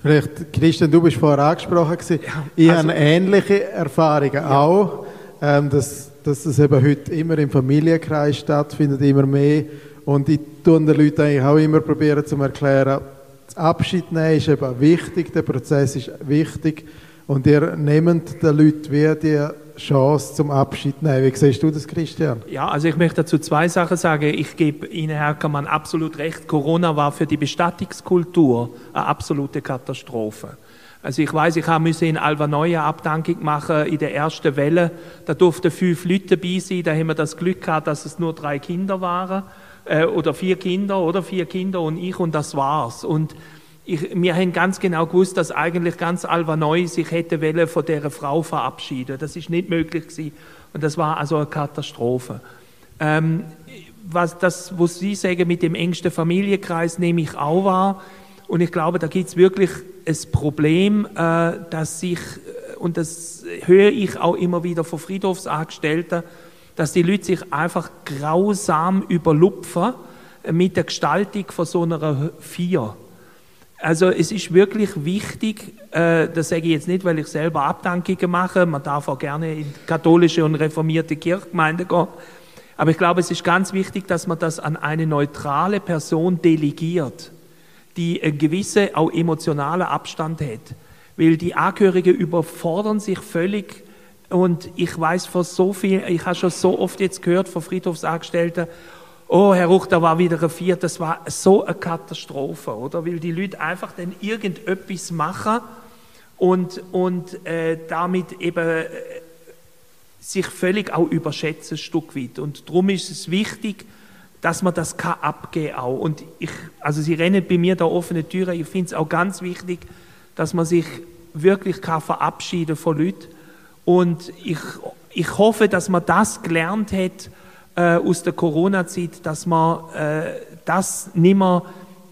Vielleicht, Christian, du bist vorher angesprochen. Ja, ich also, habe ähnliche Erfahrungen ja. auch, ähm, dass, dass das eben heute immer im Familienkreis stattfindet, immer mehr. Und ich tue den Leuten eigentlich auch immer probieren zu erklären, Abschied nehmen ist eben wichtig, der Prozess ist wichtig und ihr nehmt den Leuten wie die Chance zum Abschied nehmen. Wie siehst du das, Christian? Ja, also ich möchte dazu zwei Sachen sagen. Ich gebe Ihnen, Herr Kammann, absolut recht. Corona war für die Bestattungskultur eine absolute Katastrophe. Also ich weiß, ich musste in Alvanoia Abdankung machen in der ersten Welle. Da durften fünf Leute dabei sein. Da haben wir das Glück gehabt, dass es nur drei Kinder waren äh, oder vier Kinder oder vier Kinder und ich und das war's. Und ich, wir haben ganz genau gewusst, dass eigentlich ganz Alvanoi sich hätte wollen von der Frau verabschieden. Das ist nicht möglich gewesen. Und das war also eine Katastrophe. Ähm, was das, was Sie sagen mit dem engsten Familienkreis, nehme ich auch wahr. Und ich glaube, da gibt es wirklich ein Problem, äh, dass sich, und das höre ich auch immer wieder von Friedhofsangestellten, dass die Leute sich einfach grausam überlupfen mit der Gestaltung von so einer Vier. Also es ist wirklich wichtig, äh, das sage ich jetzt nicht, weil ich selber Abdankungen mache, man darf auch gerne in katholische und reformierte Kirchgemeinden gehen, aber ich glaube, es ist ganz wichtig, dass man das an eine neutrale Person delegiert, die einen gewissen, auch emotionalen Abstand hat. Weil die Angehörigen überfordern sich völlig und ich weiß von so viel, ich habe schon so oft jetzt gehört von Friedhofsangestellten, oh, Herr Ruch, da war wieder ein Vier, das war so eine Katastrophe, oder? Weil die Leute einfach dann irgendetwas machen und, und äh, damit eben äh, sich völlig auch überschätzen, ein Stück weit. Und darum ist es wichtig, dass man das kann abgeben auch. Und ich, also Sie rennen bei mir da offene Türen, ich finde es auch ganz wichtig, dass man sich wirklich kann verabschieden von Leuten, und ich, ich hoffe, dass man das gelernt hat äh, aus der Corona-Zeit, dass man äh, das nicht mehr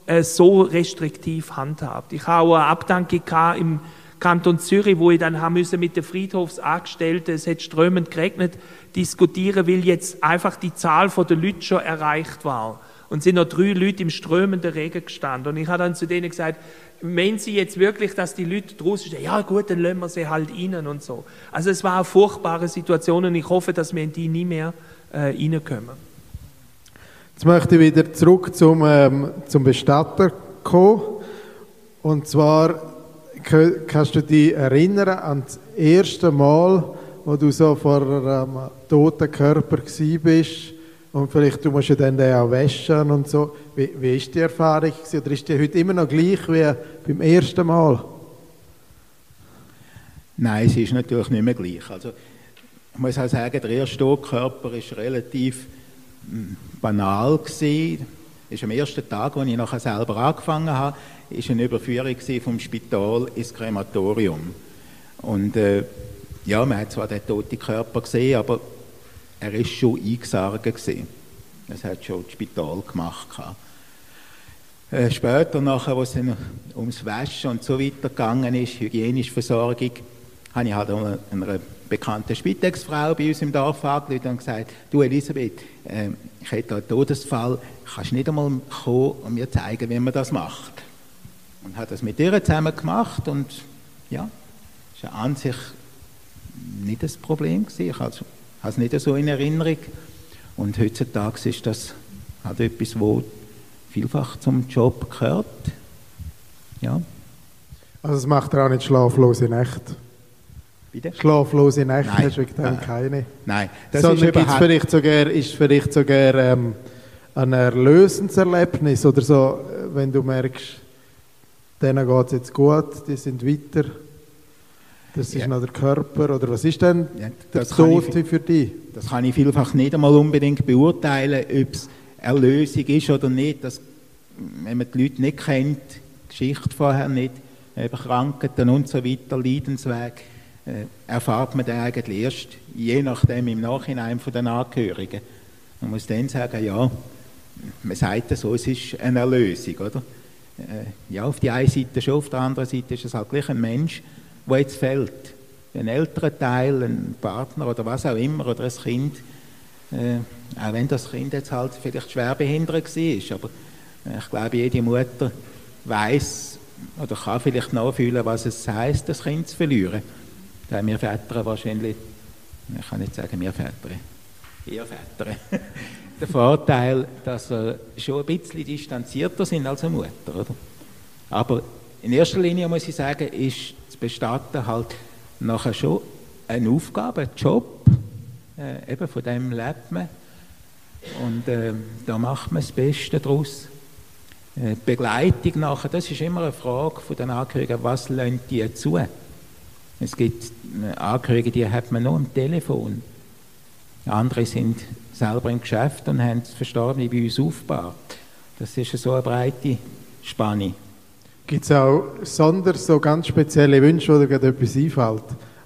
äh, so restriktiv handhabt. Ich habe auch eine Abdankung im Kanton Zürich, wo ich dann haben müssen mit den Friedhofsangestellten, es hat strömend geregnet, diskutieren, weil jetzt einfach die Zahl der Leute schon erreicht war. Und sind noch drei Leute im strömenden Regen gestanden. Und ich habe dann zu denen gesagt, meinen Sie jetzt wirklich, dass die Leute draußen stehen, ja gut, dann lassen wir sie halt rein und so. Also es war eine furchtbare Situation und ich hoffe, dass wir in die nie mehr äh, reinkommen. Jetzt möchte ich wieder zurück zum, ähm, zum Bestatter kommen. Und zwar kannst du dich erinnern an das erste Mal, wo du so vor einem toten Körper bist und vielleicht du musst ja dann auch waschen und so. Wie, wie ist die Erfahrung oder ist die heute immer noch gleich wie beim ersten Mal? Nein, es ist natürlich nicht mehr gleich. Also ich muss auch sagen, der erste Körper ist relativ hm, banal gewesen. Ist am ersten Tag, als ich nachher selber angefangen habe, ist eine Überführung vom Spital ins Krematorium. Und äh, ja, man hat zwar den toten Körper gesehen, aber er ist schon eingesargt gewesen. Das hat schon das Spital gemacht. Äh, später, nachher, wo es ums Waschen und so weiter gegangen ist, hygienische Versorgung, habe ich halt einer bekannten Spitex-Frau bei uns im Dorf angerufen und gesagt, du Elisabeth, äh, ich hätte einen Todesfall, kannst nicht einmal kommen und mir zeigen, wie man das macht? Und hat das mit ihr zusammen gemacht und Ja, das war an sich nicht das Problem. Gewesen. Ich habe es nicht so in Erinnerung. Und heutzutage ist das halt etwas, wo vielfach zum Job gehört. Ja. Also es macht dir auch nicht schlaflose Nächte? Bitte? Schlaflose Nächte Nein. hast du wegen dem keine? Nein, das Sondern ist gibt es überhaupt vielleicht sogar, ist vielleicht sogar ähm, ein erlösendes Erlebnis oder so, äh, wenn du merkst, denen geht es jetzt gut, die sind weiter, das ist Ja. noch der Körper, oder was ist denn Ja, der Tod ich- für dich? Das kann ich vielfach nicht einmal unbedingt beurteilen, ob es Erlösung ist oder nicht. Das, wenn man die Leute nicht kennt, die Geschichte vorher nicht, eben Krankheiten und so weiter, Leidensweg, äh, erfahrt man dann eigentlich erst, je nachdem im Nachhinein von den Angehörigen. Man muss dann sagen, ja, man sagt es so, es ist eine Erlösung, oder? Äh, ja, auf die einen Seite schon, auf der anderen Seite ist es halt gleich ein Mensch, der jetzt fällt. Ein älterer Teil, ein Partner oder was auch immer, oder ein Kind, äh, auch wenn das Kind jetzt halt vielleicht schwer behindert war, aber ich glaube, jede Mutter weiß oder kann vielleicht nachfühlen, was es heißt, das Kind zu verlieren. Da haben wir Väter wahrscheinlich, ich kann nicht sagen wir Väter, ihr Väter, [laughs] der Vorteil, dass wir schon ein bisschen distanzierter sind als eine Mutter. Oder? Aber in erster Linie muss ich sagen, ist Bestatten halt nachher schon eine Aufgabe, ein Job. Äh, eben von dem lebt man. Und äh, da macht man das Beste daraus. Äh, Begleitung nachher, das ist immer eine Frage von den Angehörigen, was lassen die zu? Es gibt äh, Angehörige, die hat man nur am Telefon. Andere sind selber im Geschäft und haben das Verstorbene bei uns aufgebaut. Das ist so eine breite Spanne. Gibt es auch sonder so ganz spezielle Wünsche, oder gerade etwas einfällt,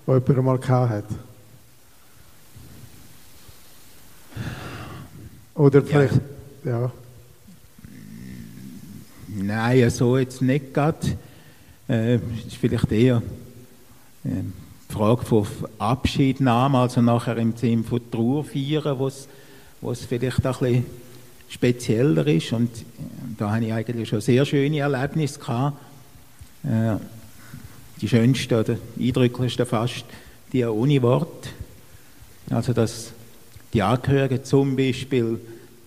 was jemand einmal gehabt hat? Oder vielleicht, ja. Nein, so jetzt nicht gerade. Äh, es ist vielleicht eher äh, die Frage von Abschiednahme, also nachher im Sinne von Trauer feiern, wo es vielleicht ein bisschen spezieller ist. Und äh, da habe ich eigentlich schon sehr schöne Erlebnisse gehabt. Äh, die schönsten oder eindrücklichsten fast die ohne Wort. Also dass die Angehörigen zum Beispiel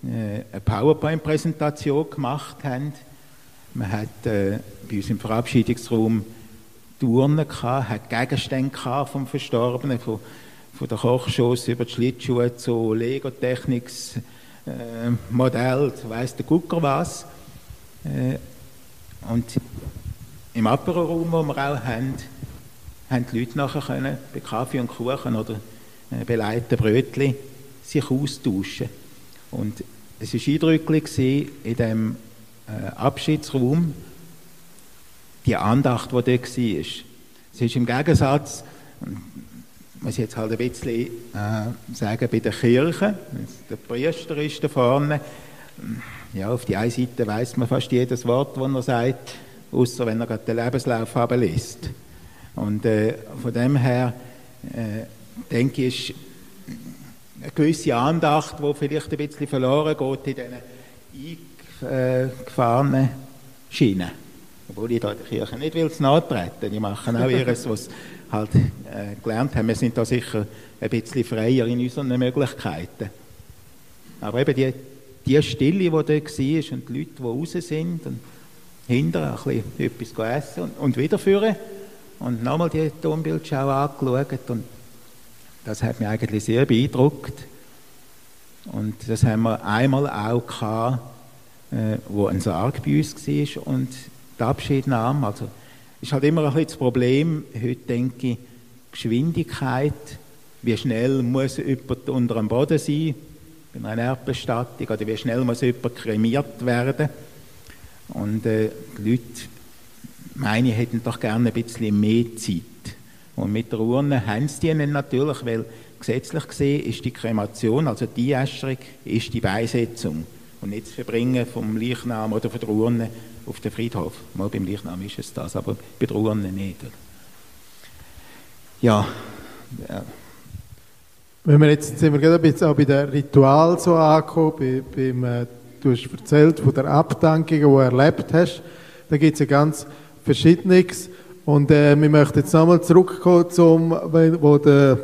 äh, eine PowerPoint-Präsentation gemacht haben. Man hat bei uns im Verabschiedungsraum Turnen gehabt, hat Gegenstände gehabt vom Verstorbenen, von, von der Kochschoss über die Schlittschuhe zu Lego-Techniks, äh, Modell, weiss der Gucker was. Äh, und im Apero-Raum, wo wir auch haben, haben die Leute nachher können, bei Kaffee und Kuchen oder äh, beleiten Brötchen sich austauschen. Und es war eindrücklich in dem äh, Abschiedsraum, die Andacht, die dort war. Es ist im Gegensatz, muss jetzt halt ein bisschen äh, sagen, bei der Kirche, der Priester ist da vorne, ja, auf die eine Seite weiß man fast jedes Wort, das er sagt, außer wenn er gerade den Lebenslauf liest. Und äh, von dem her äh, denke ich, ist eine gewisse Andacht, die vielleicht ein bisschen verloren geht in diesen eingefahrenen Schienen. Obwohl ich da der Kirche nicht will nachtreten Die machen auch [laughs] ihres, was halt äh, gelernt haben. Wir sind da sicher ein bisschen freier in unseren Möglichkeiten. Aber eben die, die Stille, die dort war und die Leute, die raus sind und hinterher ein bisschen etwas essen und, und wiederführen und nochmal die Tonbildschau angeschaut und das hat mich eigentlich sehr beeindruckt. Und das haben wir einmal auch gehabt, äh, wo ein Sarg bei uns war und die Abschiednahme. Also ist halt immer ein bisschen das Problem, heute denke ich, Geschwindigkeit, wie schnell muss jemand unter dem Boden sein, bei einer Erdbestattung, oder wie schnell muss jemand kremiert werden. Und äh, die Leute, meine, hätten doch gerne ein bisschen mehr Zeit. Und mit der Urne haben sie die nicht natürlich, weil gesetzlich gesehen ist die Kremation, also die Äscherung, ist die Beisetzung. Und nicht das Verbringen vom Leichnam oder von der Urne auf den Friedhof. Mal beim Leichnam ist es das, aber bei der Urne nicht. Ja. ja. Wenn wir jetzt, sind wir gerade ein auch bei dem Ritual so angekommen, bei, beim, äh, du hast erzählt von der Abdankung, die du erlebt hast. Da gibt es ja ganz Verschiedenes. Und äh, wir möchten jetzt nochmal zurückkommen zum, wo der,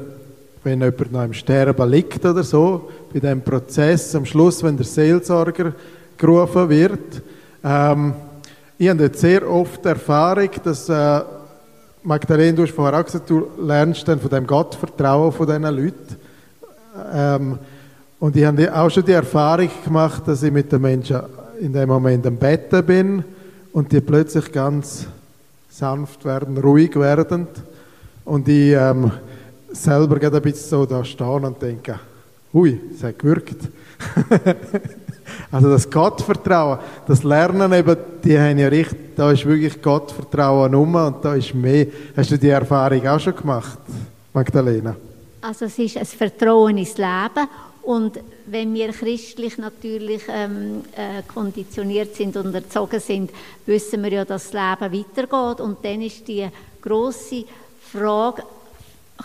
wenn jemand noch im Sterben liegt oder so, bei dem Prozess am Schluss, wenn der Seelsorger gerufen wird. Ähm, ich habe jetzt sehr oft Erfahrung, dass äh, Magdalene, du hast vorher auch gesagt, du lernst dann von dem Gottvertrauen von diesen Leuten. Ähm, und ich habe auch schon die Erfahrung gemacht, dass ich mit den Menschen in dem Moment am Betten bin und die plötzlich ganz sanft werden, ruhig werden und ich ähm, selber gerade ein bisschen so da stehen und denke, hui, es hat gewirkt. [laughs] also das Gottvertrauen, das Lernen eben, die haben ja richtig, da ist wirklich Gottvertrauen um und da ist mehr. Hast du die Erfahrung auch schon gemacht, Magdalena? Also es ist ein Vertrauen ins Leben und wenn wir christlich natürlich ähm, äh, konditioniert sind und erzogen sind, wissen wir ja, dass das Leben weitergeht. Und dann ist die große Frage,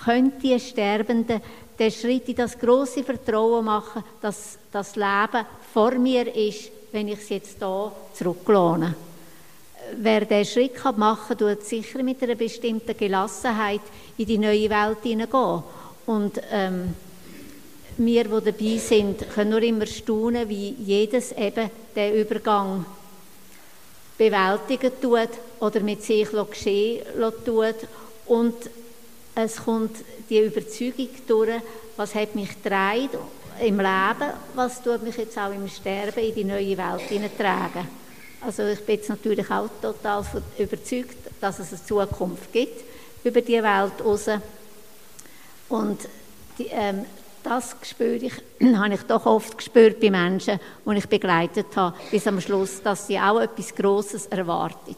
können die Sterbenden den Schritt in das große Vertrauen machen, dass das Leben vor mir ist, wenn ich es jetzt hier zurücklade. Wer diesen Schritt machen kann, tut sicher mit einer bestimmten Gelassenheit in die neue Welt hineingehen. Und ähm, wir, die dabei sind, können nur immer staunen, wie jedes eben den Übergang bewältigen tut oder mit sich geschehen tut. Und es kommt die Überzeugung durch, was hat mich getragen im Leben, was tut mich jetzt auch im Sterben in die neue Welt hineintragen. Also ich bin jetzt natürlich auch total überzeugt, dass es eine Zukunft gibt über die Welt raus. Und die, ähm, das spüre ich, [clears throat] habe ich doch oft gespürt bei Menschen, die ich begleitet habe, bis am Schluss, dass sie auch etwas Grosses erwartet.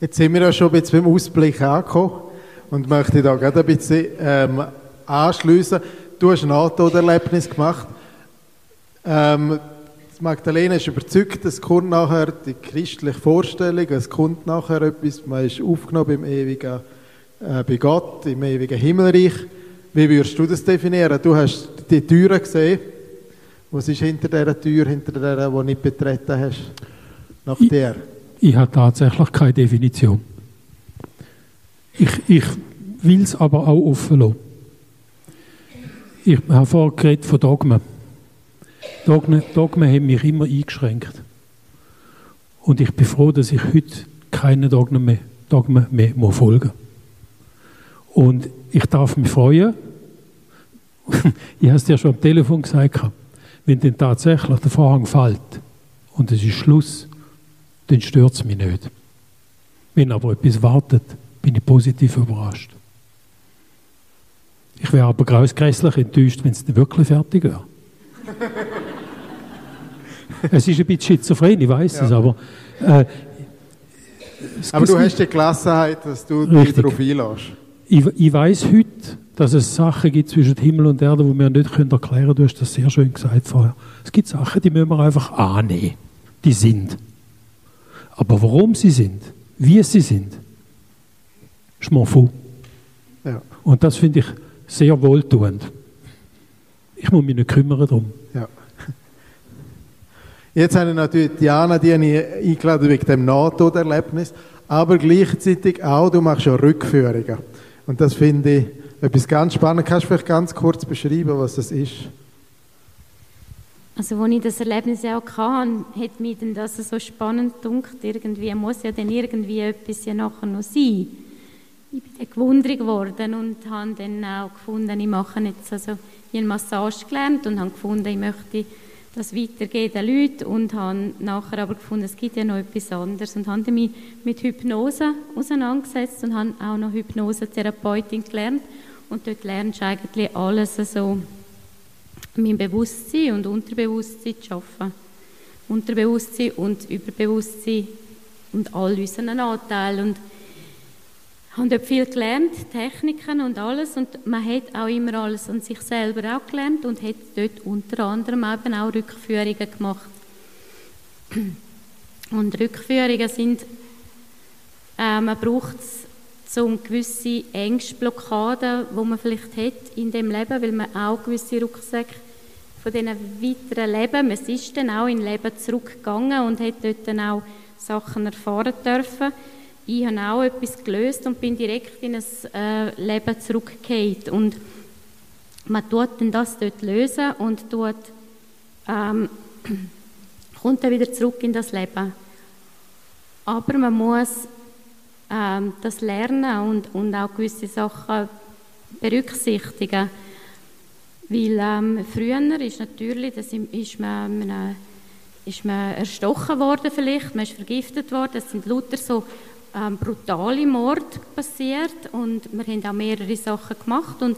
Jetzt sind wir ja schon ein beim Ausblick angekommen und möchte da gerade ein bisschen ähm, anschliessen. Du hast ein Nahtoderlebnis gemacht. Ähm, Magdalena ist überzeugt, es kommt nachher die christliche Vorstellung, es kommt nachher etwas, man ist aufgenommen im ewigen, äh, bei Gott, im ewigen Himmelreich. Wie würdest du das definieren? Du hast die Türen gesehen. Was ist hinter dieser Tür, hinter der, die du nicht betreten hast? Nach ich, der? Ich habe tatsächlich keine Definition. Ich, ich will es aber auch offen lassen. Ich habe geredet von Dogmen. Dogmen. Dogmen haben mich immer eingeschränkt. Und ich bin froh, dass ich heute keine Dogmen mehr, Dogmen mehr folgen muss. Und ich darf mich freuen, [laughs] ich habe es dir schon am Telefon gesagt, wenn dann tatsächlich der Vorhang fällt und es ist Schluss, dann stört es mich nicht. Wenn aber etwas wartet, bin ich positiv überrascht. Ich wäre aber grausgrässlich enttäuscht, wenn es wirklich fertig wäre. [laughs] es ist ein bisschen schizophren, ich weiß ja. es, aber. Äh, aber du hast die Gelassenheit, dass du dich darauf einlässt. Ich, ich weiß heute, dass es Sachen gibt zwischen Himmel und Erde, die wir nicht erklären können. Du hast das sehr schön gesagt vorher. Es gibt Sachen, die müssen wir einfach annehmen. Die sind. Aber warum sie sind, wie sie sind, mir ja. Und das finde ich sehr wohltuend. Ich muss mich nicht kümmern darum. Ja. Jetzt habe ich natürlich Diana, die habe ich eingeladen wegen dem NATO-Erlebnis, aber gleichzeitig auch, du machst ja Rückführungen. Und das finde ich etwas ganz Spannendes. Kannst du vielleicht ganz kurz beschreiben, was das ist? Also, als ich das Erlebnis auch hatte, hat mich das so spannend gedacht. Irgendwie muss ja dann irgendwie etwas ja nachher noch sein. Ich bin dann gewundert geworden und habe dann auch gefunden, ich mache jetzt also ich Massage gelernt und habe gefunden, ich möchte das weitergeben den Leuten und habe nachher aber gefunden, es gibt ja noch etwas anderes und habe mich mit Hypnose auseinandergesetzt und habe auch noch Hypnosetherapeutin gelernt und dort lernst du eigentlich alles so mit Bewusstsein und Unterbewusstsein zu arbeiten. Unterbewusstsein und Überbewusstsein und all unseren Anteilen und habe dort viel gelernt, Techniken und alles und man hat auch immer alles an sich selber auch gelernt und hat dort unter anderem eben auch Rückführungen gemacht. Und Rückführungen sind, äh, man braucht es um gewisse Ängstblockaden, die man vielleicht hat in dem Leben, weil man auch gewisse Rucksäcke von diesen weiteren Leben, man ist dann auch in Leben zurückgegangen und hat dort dann auch Sachen erfahren dürfen ich habe auch etwas gelöst und bin direkt in ein äh, Leben zurückgekehrt. Und man tut dann das dort lösen und tut, ähm, [clears throat] kommt dann wieder zurück in das Leben. Aber man muss ähm, das lernen und, und auch gewisse Sachen berücksichtigen. Weil ähm, früher ist natürlich, das ist man, ist man erstochen worden vielleicht, man ist vergiftet worden, es sind lauter so ähm, brutale Morde passiert und wir haben auch mehrere Sachen gemacht und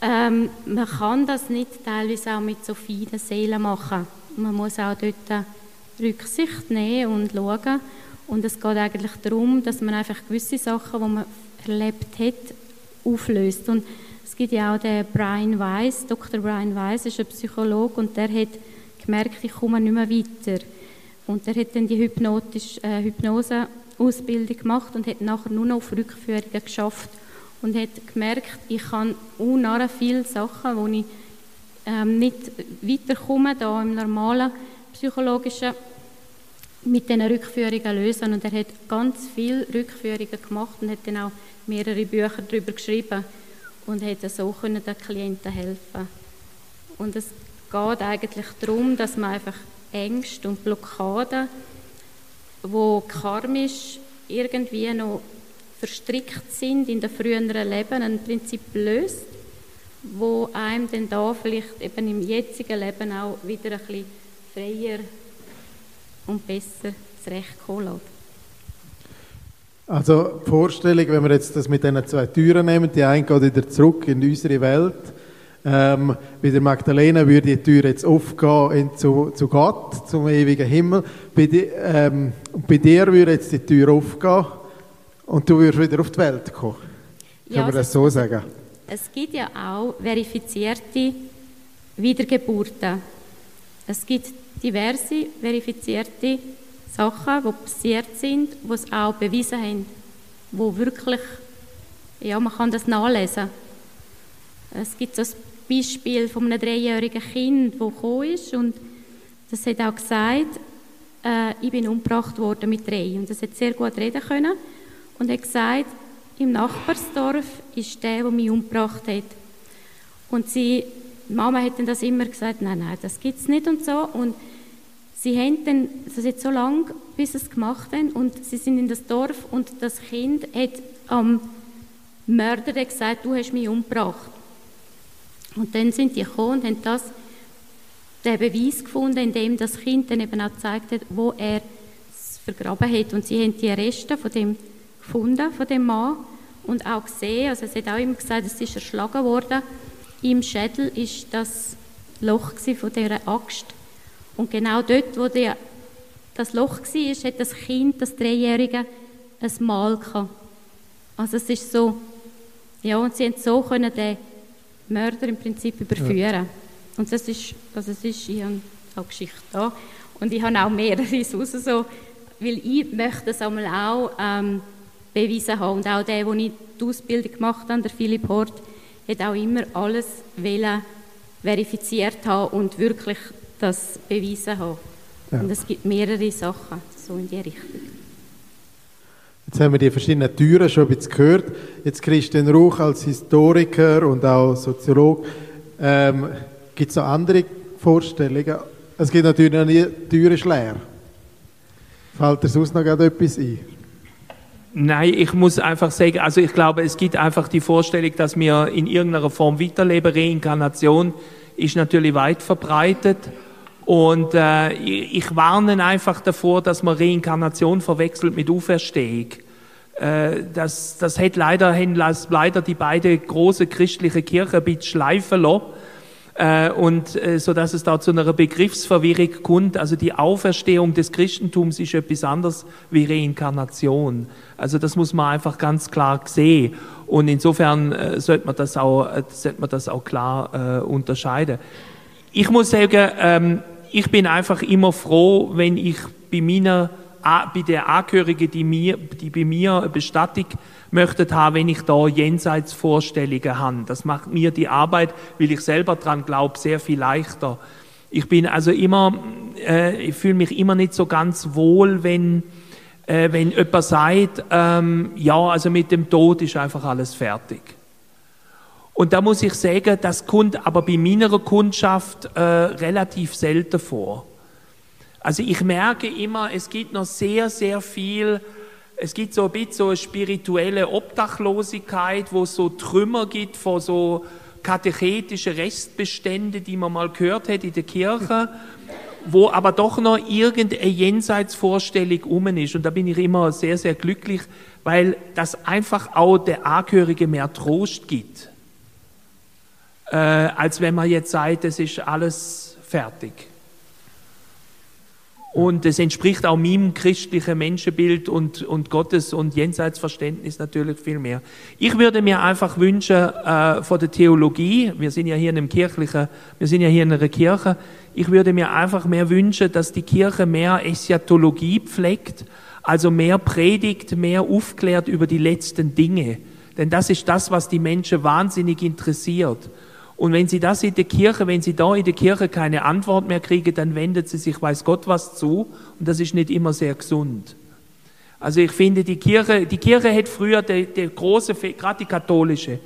ähm, man kann das nicht teilweise auch mit so feinen Seelen machen. Man muss auch dort Rücksicht nehmen und schauen. Und es geht eigentlich darum, dass man einfach gewisse Sachen, die man erlebt hat, auflöst. Und es gibt ja auch den Brian Weiss, Dr. Brian Weiss ist ein Psychologe und der hat gemerkt, ich komme nicht mehr weiter. Und er hat dann die Hypnotisch, äh, Hypnose-Ausbildung gemacht und hat nachher nur noch auf Rückführungen geschafft und hat gemerkt, ich kann unare viele Sachen, wo ich ähm, nicht weiterkomme, da im normalen psychologischen, mit diesen Rückführungen lösen. Und er hat ganz viele Rückführungen gemacht und hat dann auch mehrere Bücher darüber geschrieben und hat so können den Klienten helfen. Und es geht eigentlich darum, dass man einfach Ängste und Blockaden, wo karmisch irgendwie noch verstrickt sind in den früheren Leben, ein Prinzip löst, wo einem dann da vielleicht eben im jetzigen Leben auch wieder ein bisschen freier und besser zurechtkommen lässt. Also die Vorstellung, wenn wir jetzt das mit diesen zwei Türen nehmen, die eine geht wieder zurück in unsere Welt, ähm, bei der Magdalena würde die Tür jetzt aufgehen zu, zu Gott, zum ewigen Himmel. Bei, di, ähm, bei dir würde jetzt die Tür aufgehen und du würdest wieder auf die Welt kommen. Kann ja, man das so sagen? Es gibt ja auch verifizierte Wiedergeburten. Es gibt diverse verifizierte Sachen, die passiert sind, die es auch bewiesen haben, wo wirklich, ja, man kann das nachlesen. Es gibt so ein Beispiel von einem dreijährigen Kind, das gekommen ist und das hat auch gesagt, äh, ich bin umgebracht worden mit drei und das hat sehr gut reden können und hat gesagt, im Nachbarsdorf ist der, der mich umgebracht hat. Und sie, die Mama hat dann das immer gesagt, nein, nein, das gibt es nicht und so und Sie haben dann, das hat so lange, bis sie es gemacht haben, und sie sind in das Dorf und das Kind hat am Mörder gesagt, du hast mich umgebracht. Und dann sind die gekommen und haben das, den Beweis gefunden, indem das Kind dann eben auch gezeigt hat, wo er es vergraben hat. Und sie haben die Reste von dem gefunden, von dem Mann, und auch gesehen, also es hat auch immer gesagt, es ist erschlagen worden. Im Schädel ist das Loch von dieser Axt und genau dort, wo der, das Loch war, hat das Kind, das Dreijährige, ein Mal gehabt. Also es ist so, ja, und sie haben so können den Mörder im Prinzip überführen. Ja. Und das ist, also es ist, ich habe auch Geschichte da und ich habe auch mehrere [laughs] raus, so, weil ich möchte es einmal auch ähm, beweisen haben. Und auch der, der ich die Ausbildung gemacht habe, der Philipp Hort, hat auch immer alles verifiziert haben und wirklich das bewiesen habe. Ja. Und es gibt mehrere Sachen so in die Richtung. Jetzt haben wir die verschiedenen Türen schon ein bisschen gehört. Jetzt Christian Ruch als Historiker und auch Soziologe. Ähm, gibt es noch andere Vorstellungen? Es gibt natürlich noch nie, die Tür ist leer. Fällt dir sonst noch etwas ein? Nein, ich muss einfach sagen, also ich glaube, es gibt einfach die Vorstellung, dass wir in irgendeiner Form weiterleben. Reinkarnation ist natürlich weit verbreitet. Und äh, ich warne einfach davor, dass man Reinkarnation verwechselt mit Auferstehung. Äh, das, das hat leider, leider die beiden große christliche Kirchen ein bisschen schleifen lassen. Äh, und äh, so dass es da zu einer Begriffsverwirrung kommt. Also die Auferstehung des Christentums ist etwas anderes wie Reinkarnation. Also das muss man einfach ganz klar sehen. Und insofern äh, sollte man das auch, sollte man das auch klar äh, unterscheiden. Ich muss sagen, ähm, ich bin einfach immer froh, wenn ich bei meiner bei der Angehörigen, die, mir, die bei mir Bestattung möchten haben, wenn ich da Jenseitsvorstellungen habe. Das macht mir die Arbeit, weil ich selber dran glaube, sehr viel leichter. Ich bin also immer, äh, ich fühle mich immer nicht so ganz wohl, wenn äh, wenn jemand sagt, ähm, ja, also mit dem Tod ist einfach alles fertig. Und da muss ich sagen, das kommt aber bei meiner Kundschaft äh, relativ selten vor. Also ich merke immer, es gibt noch sehr, sehr viel, es gibt so ein bisschen so eine spirituelle Obdachlosigkeit, wo es so Trümmer gibt von so katechetische Restbestände, die man mal gehört hat in der Kirche, wo aber doch noch irgendeine Jenseitsvorstellung um ist. Und da bin ich immer sehr, sehr glücklich, weil das einfach auch der Angehörige mehr Trost gibt, äh, als wenn man jetzt sagt, es ist alles fertig. Und es entspricht auch meinem christlichen Menschenbild und, und Gottes und Jenseitsverständnis natürlich viel mehr. Ich würde mir einfach wünschen, äh, von der Theologie, wir sind ja hier in einem kirchlichen, wir sind ja hier in einer Kirche, ich würde mir einfach mehr wünschen, dass die Kirche mehr Eschatologie pflegt, also mehr predigt, mehr aufklärt über die letzten Dinge. Denn das ist das, was die Menschen wahnsinnig interessiert. Und wenn sie das in der Kirche, wenn sie da in der Kirche keine Antwort mehr kriegen, dann wendet sie sich, weiß Gott was zu. Und das ist nicht immer sehr gesund. Also ich finde, die Kirche, die Kirche hat früher der, der große, gerade die katholische,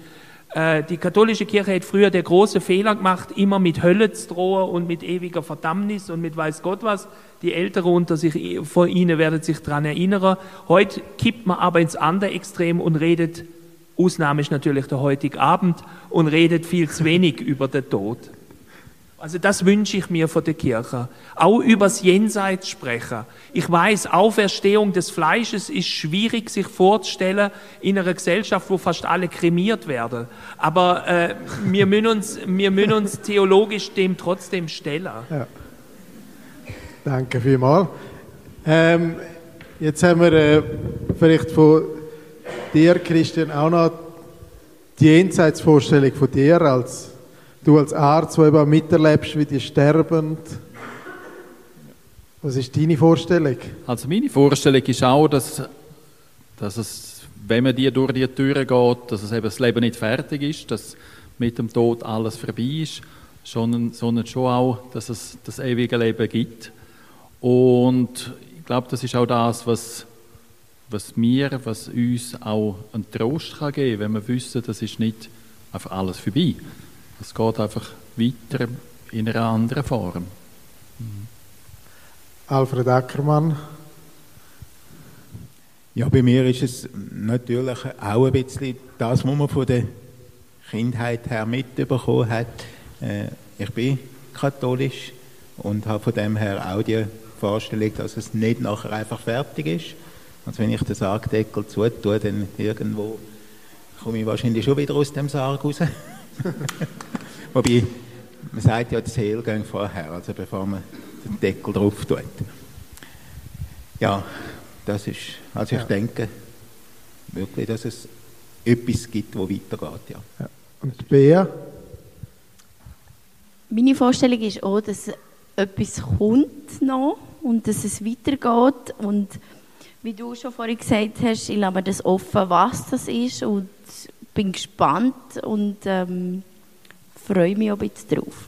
äh, die katholische Kirche hat früher der große Fehler gemacht, immer mit Hölle zu drohen und mit ewiger Verdammnis und mit weiß Gott was. Die Älteren unter sich, von ihnen werden sich daran erinnern. Heute kippt man aber ins andere Extrem und redet Ausnahme ist natürlich der heutige Abend und redet viel zu wenig [laughs] über den Tod. Also das wünsche ich mir von der Kirche. Auch übers Jenseits sprechen. Ich weiß, Auferstehung des Fleisches ist schwierig sich vorzustellen in einer Gesellschaft, wo fast alle kremiert werden. Aber äh, wir, müssen uns, wir müssen uns theologisch dem trotzdem stellen. Ja. Danke vielmals. Ähm, jetzt haben wir äh, vielleicht von dir, Christian, auch noch die Jenseitsvorstellung von dir, als du als Arzt, der eben miterlebst, wie die sterben. Was ist deine Vorstellung? Also meine Vorstellung ist auch, dass, dass es, wenn man die durch die Türen geht, dass es eben das Leben nicht fertig ist, dass mit dem Tod alles vorbei ist, sondern, sondern schon auch, dass es das ewige Leben gibt. Und ich glaube, das ist auch das, was was mir, was uns auch einen Trost kann geben kann, wenn wir wissen, das ist nicht einfach alles vorbei. Es geht einfach weiter in einer anderen Form. Mhm. Alfred Ackermann. Ja, bei mir ist es natürlich auch ein bisschen das, was man von der Kindheit her mitbekommen hat. Äh, ich bin katholisch und habe von dem her auch die Vorstellung, dass es nicht nachher einfach fertig ist, also wenn ich den Sargdeckel zutue, dann irgendwo komme ich wahrscheinlich schon wieder aus dem Sarg raus. [laughs] Wobei, man sagt ja, die Seele geht vorher, also bevor man den Deckel drauf tut. Ja, das ist, also ich ja. denke wirklich, dass es etwas gibt, wo weitergeht, ja. ja. Und Bea? Meine Vorstellung ist auch, dass etwas kommt noch und dass es weitergeht und wie du schon vorhin gesagt hast, ich lasse das offen, was das ist und bin gespannt und ähm, freue mich auch ein bisschen drauf,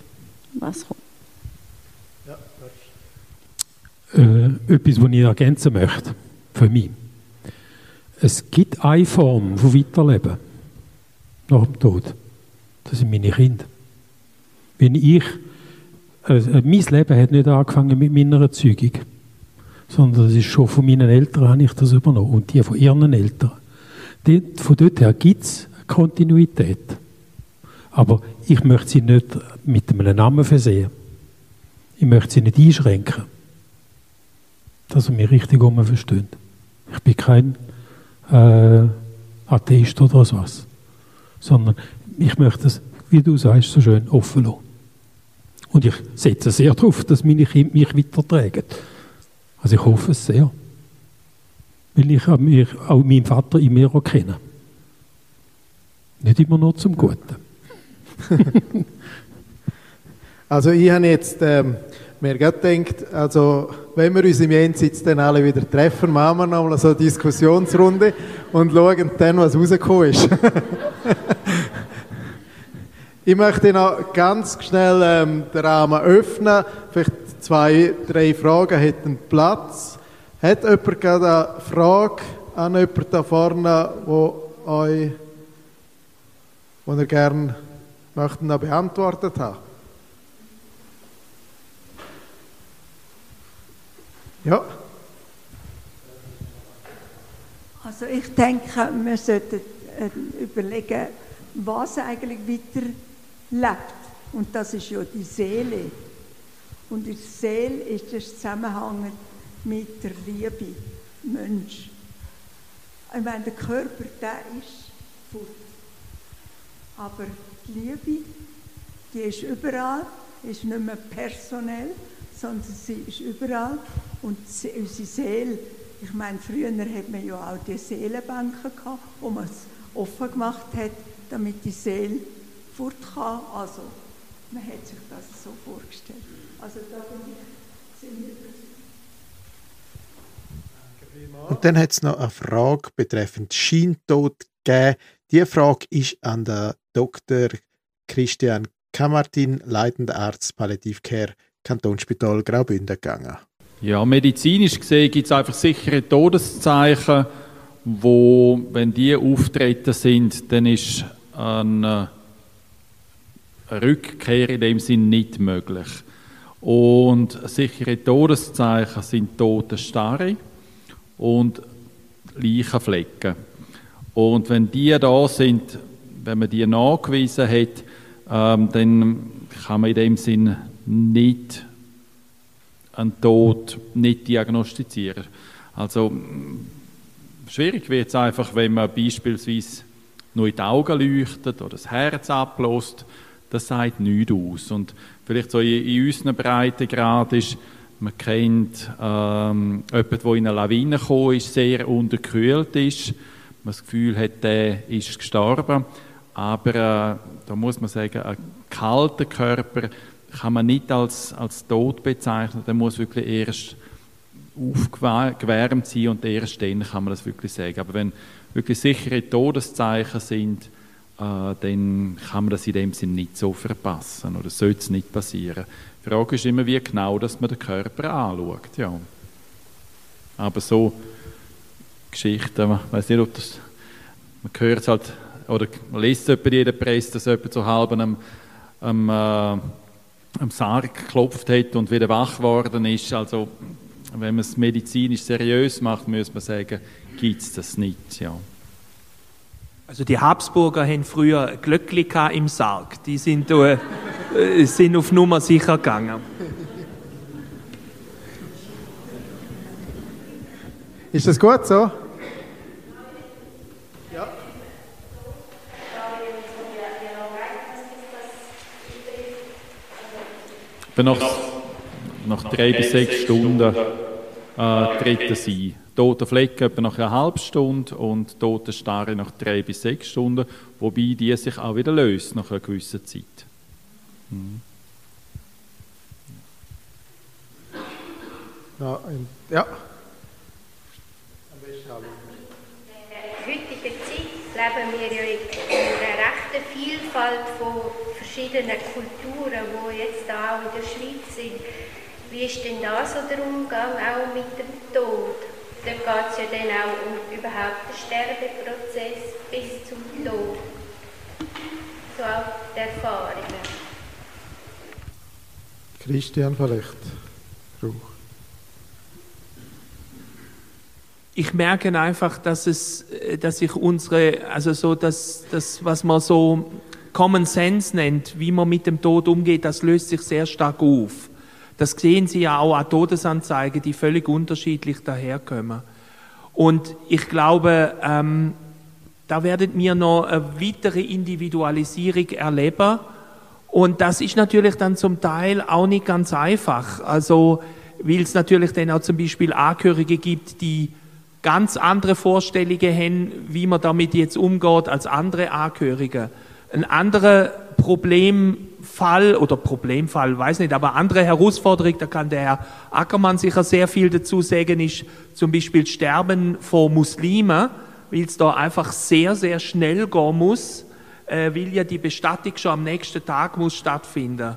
was kommt. Ja, äh, etwas, was ich ergänzen möchte, für mich. Es gibt eine Form von Weiterleben nach dem Tod. Das sind meine Kinder. Wenn ich, äh, mein Leben hat nicht angefangen mit meiner Erzeugung sondern das ist schon von meinen Eltern habe ich das übernommen und die von ihren Eltern. Die, von dort her gibt es Kontinuität. Aber ich möchte sie nicht mit einem Namen versehen. Ich möchte sie nicht einschränken. Dass sie mich richtig um verstehen. Ich bin kein äh, Atheist oder was. Sondern ich möchte es, wie du sagst, so schön offen lassen. Und ich setze sehr darauf, dass meine Kinder mich weitertragen. Also ich hoffe es sehr. Weil ich auch meinen Vater in mir erkenne. Nicht immer nur zum Guten. [laughs] also ich habe jetzt ähm, mir gedacht, also wenn wir uns im Jenseits dann alle wieder treffen, machen wir nochmal so eine Diskussionsrunde und schauen dann, was rausgekommen ist. [laughs] ich möchte noch ganz schnell ähm, den Rahmen öffnen, vielleicht zwei, drei Fragen hätten Platz. Hat jemand gerade eine Frage an jemanden da vorne, wo euch, wo ihr gerne möchten noch beantwortet haben? Ja. Also ich denke, wir sollten äh, überlegen, was eigentlich weiter lebt. Und das ist ja die Seele. Und die Seele ist der Zusammenhang mit der Liebe, Mensch. Ich meine, der Körper, der ist fort. Aber die Liebe, die ist überall, ist nicht mehr personell, sondern sie ist überall. Und unsere Seele, ich meine, früher hat man ja auch die Seelenbänke gehabt, wo man es offen gemacht hat, damit die Seele fort kann. Also, man hat sich das so vorgestellt. Also und dann hat es noch eine Frage betreffend Scheintod gegeben. Diese Frage ist an den Dr. Christian Kamartin, leitender Arzt Palliativcare, Kantonsspital Graubünden gegangen. Ja, medizinisch gesehen gibt es einfach sichere Todeszeichen, wo, wenn die auftreten sind, dann ist eine Rückkehr in dem Sinn nicht möglich. Und sichere Todeszeichen sind tote Starre und Leichenflecken. Und wenn die da sind, wenn man die nachgewiesen hat, ähm, dann kann man in dem Sinn nicht einen Tod nicht diagnostizieren. Also schwierig wird es einfach, wenn man beispielsweise nur in die Augen leuchtet oder das Herz ablässt, das sagt nichts aus. Und vielleicht so in, in unseren Breitengrad ist, man kennt ähm, jemanden, der in eine Lawine gekommen ist, sehr unterkühlt ist. Man das Gefühl hat, der ist gestorben. Aber äh, da muss man sagen, ein kalter Körper kann man nicht als, als tot bezeichnen. Der muss wirklich erst aufgewärmt sein und erst dann kann man das wirklich sagen. Aber wenn wirklich sichere Todeszeichen sind, dann kann man das in dem Sinn nicht so verpassen oder sollte es nicht passieren. Die Frage ist immer, wie genau dass man den Körper anschaut. Ja. Aber so Geschichten, ich weiß nicht, ob das, man hört es halt, oder man liest es in der Presse, dass jemand so halb am, am, äh, am Sarg geklopft hat und wieder wach geworden ist. Also, wenn man es medizinisch seriös macht, muss man sagen, gibt es das nicht. Ja. Also die Habsburger haben früher Glöckli im Sarg. Die sind, äh, sind auf Nummer sicher gegangen. Ist das gut so? Ja. Nach, nach drei bis sechs Stunden äh, treten sie tote Flecken etwa nach einer halben Stunde und tote Starre nach drei bis sechs Stunden, wobei die sich auch wieder löst nach einer gewissen Zeit. Mhm. Ja. ja. In der heutigen Zeit leben wir ja in einer rechten Vielfalt von verschiedenen Kulturen, die jetzt auch in der Schweiz sind. Wie ist denn da so der Umgang auch mit dem Tod? Dort geht es ja dann auch um überhaupt den Sterbeprozess bis zum Tod. So auch die Erfahrungen. Christian vielleicht. Ruch. Ich merke einfach, dass es, dass ich unsere, also so das, das, was man so Common Sense nennt, wie man mit dem Tod umgeht, das löst sich sehr stark auf. Das sehen Sie ja auch an Todesanzeigen, die völlig unterschiedlich daherkommen. Und ich glaube, ähm, da werdet wir noch eine weitere Individualisierung erleben. Und das ist natürlich dann zum Teil auch nicht ganz einfach. Also, weil es natürlich dann auch zum Beispiel Angehörige gibt, die ganz andere Vorstellungen haben, wie man damit jetzt umgeht, als andere Angehörige. Ein anderer Problemfall oder Problemfall, weiß nicht, aber andere Herausforderung, da kann der Herr Ackermann sicher sehr viel dazu sagen, ist zum Beispiel Sterben vor Muslimen, weil es da einfach sehr, sehr schnell gehen muss, äh, weil ja die Bestattung schon am nächsten Tag muss stattfinden.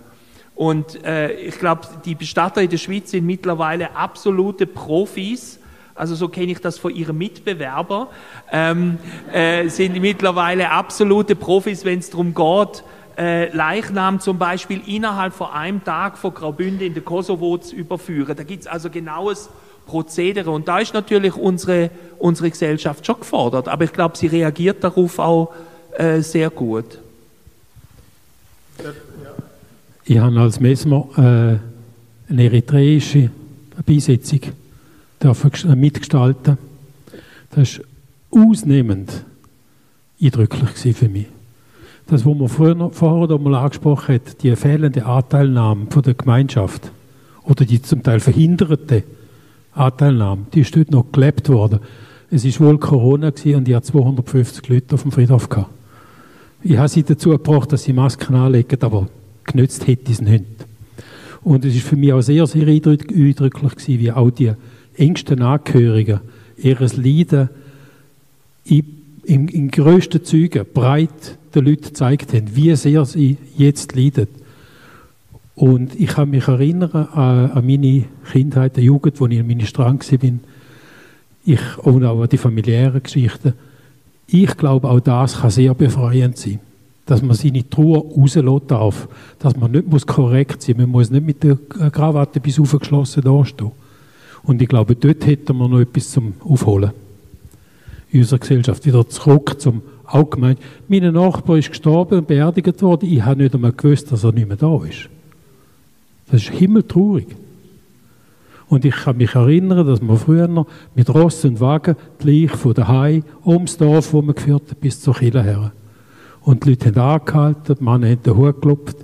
Und äh, ich glaube, die Bestatter in der Schweiz sind mittlerweile absolute Profis, also so kenne ich das von ihren Mitbewerbern, ähm, äh, sind mittlerweile absolute Profis, wenn es darum geht, äh, Leichnam zum Beispiel innerhalb von einem Tag von Graubünden in den Kosovo zu überführen. Da gibt es also genaues Prozedere und da ist natürlich unsere, unsere Gesellschaft schon gefordert, aber ich glaube, sie reagiert darauf auch äh, sehr gut. Ich habe als Mesmer äh, eine eritreische Beisetzung dürfen mitgestalten. Das war ausnehmend eindrücklich für mich. Das, was man früher, vorher mal angesprochen hat, die fehlende Anteilnahme von der Gemeinschaft oder die zum Teil verhinderte Anteilnahme, die ist dort noch gelebt worden. Es war wohl Corona und ich hatte 250 Leute auf dem Friedhof gehabt. Ich habe sie dazu gebracht, dass sie Masken anlegen, aber genützt hätte es nicht. Und es ist für mich auch sehr, sehr eindrücklich gewesen, wie auch die engsten Angehörigen ihres Leiden in, in, in grössten Zügen breit den Leuten gezeigt haben, wie sehr sie jetzt leiden. Und ich kann mich erinnern an, meine Kindheit, der Jugend, wo ich in Ministrant war. Ich, und auch an die familiären Geschichten. Ich glaube, auch das kann sehr befreiend sein. Dass man seine Trauer rauslassen darf. Dass man nicht muss korrekt sein muss. Man muss nicht mit der Krawatte bis aufgeschlossen dastehen. Und ich glaube, dort hätten wir noch etwas zum Aufholen. In unserer Gesellschaft. Wieder zurück zum Allgemeinen. Mein Nachbar ist gestorben und beerdigt worden. Ich habe nicht einmal gewusst, dass er nicht mehr da ist. Das ist himmeltraurig. Und ich kann mich erinnern, dass man früher noch mit Ross und Wagen die Leiche von daheim ums Dorf, geführt hat, bis zur Kille her. Und die Leute haben angehalten, die Männer haben den Hut geklopft.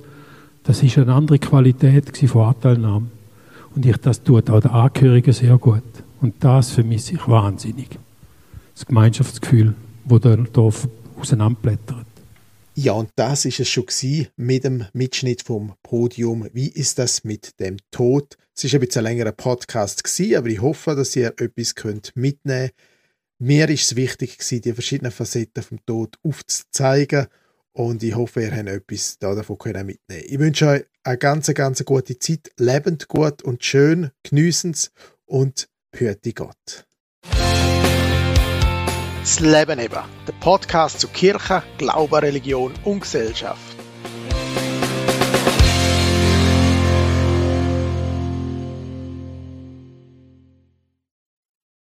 Das war eine andere Qualität von Anteilnahme. Und ich, das tut auch den Angehörigen sehr gut. Und das vermisse ich wahnsinnig. Das Gemeinschaftsgefühl, das da, da auseinanderblättert. Ja, und das ist es schon mit dem Mitschnitt vom Podium. Wie ist das mit dem Tod? Es ist ein bisschen ein längerer Podcast aber ich hoffe, dass ihr etwas könnt mitnehmen. Mir ist es wichtig die verschiedenen Facetten vom Tod aufzuzeigen und ich hoffe, ihr habt etwas davon mitnehmen Ich wünsche euch eine ganz, ganz gute Zeit, lebend gut und schön, geniessen und behüte Gott. Das Leben eben. Der Podcast zu Kirche, Glaube, Religion und Gesellschaft.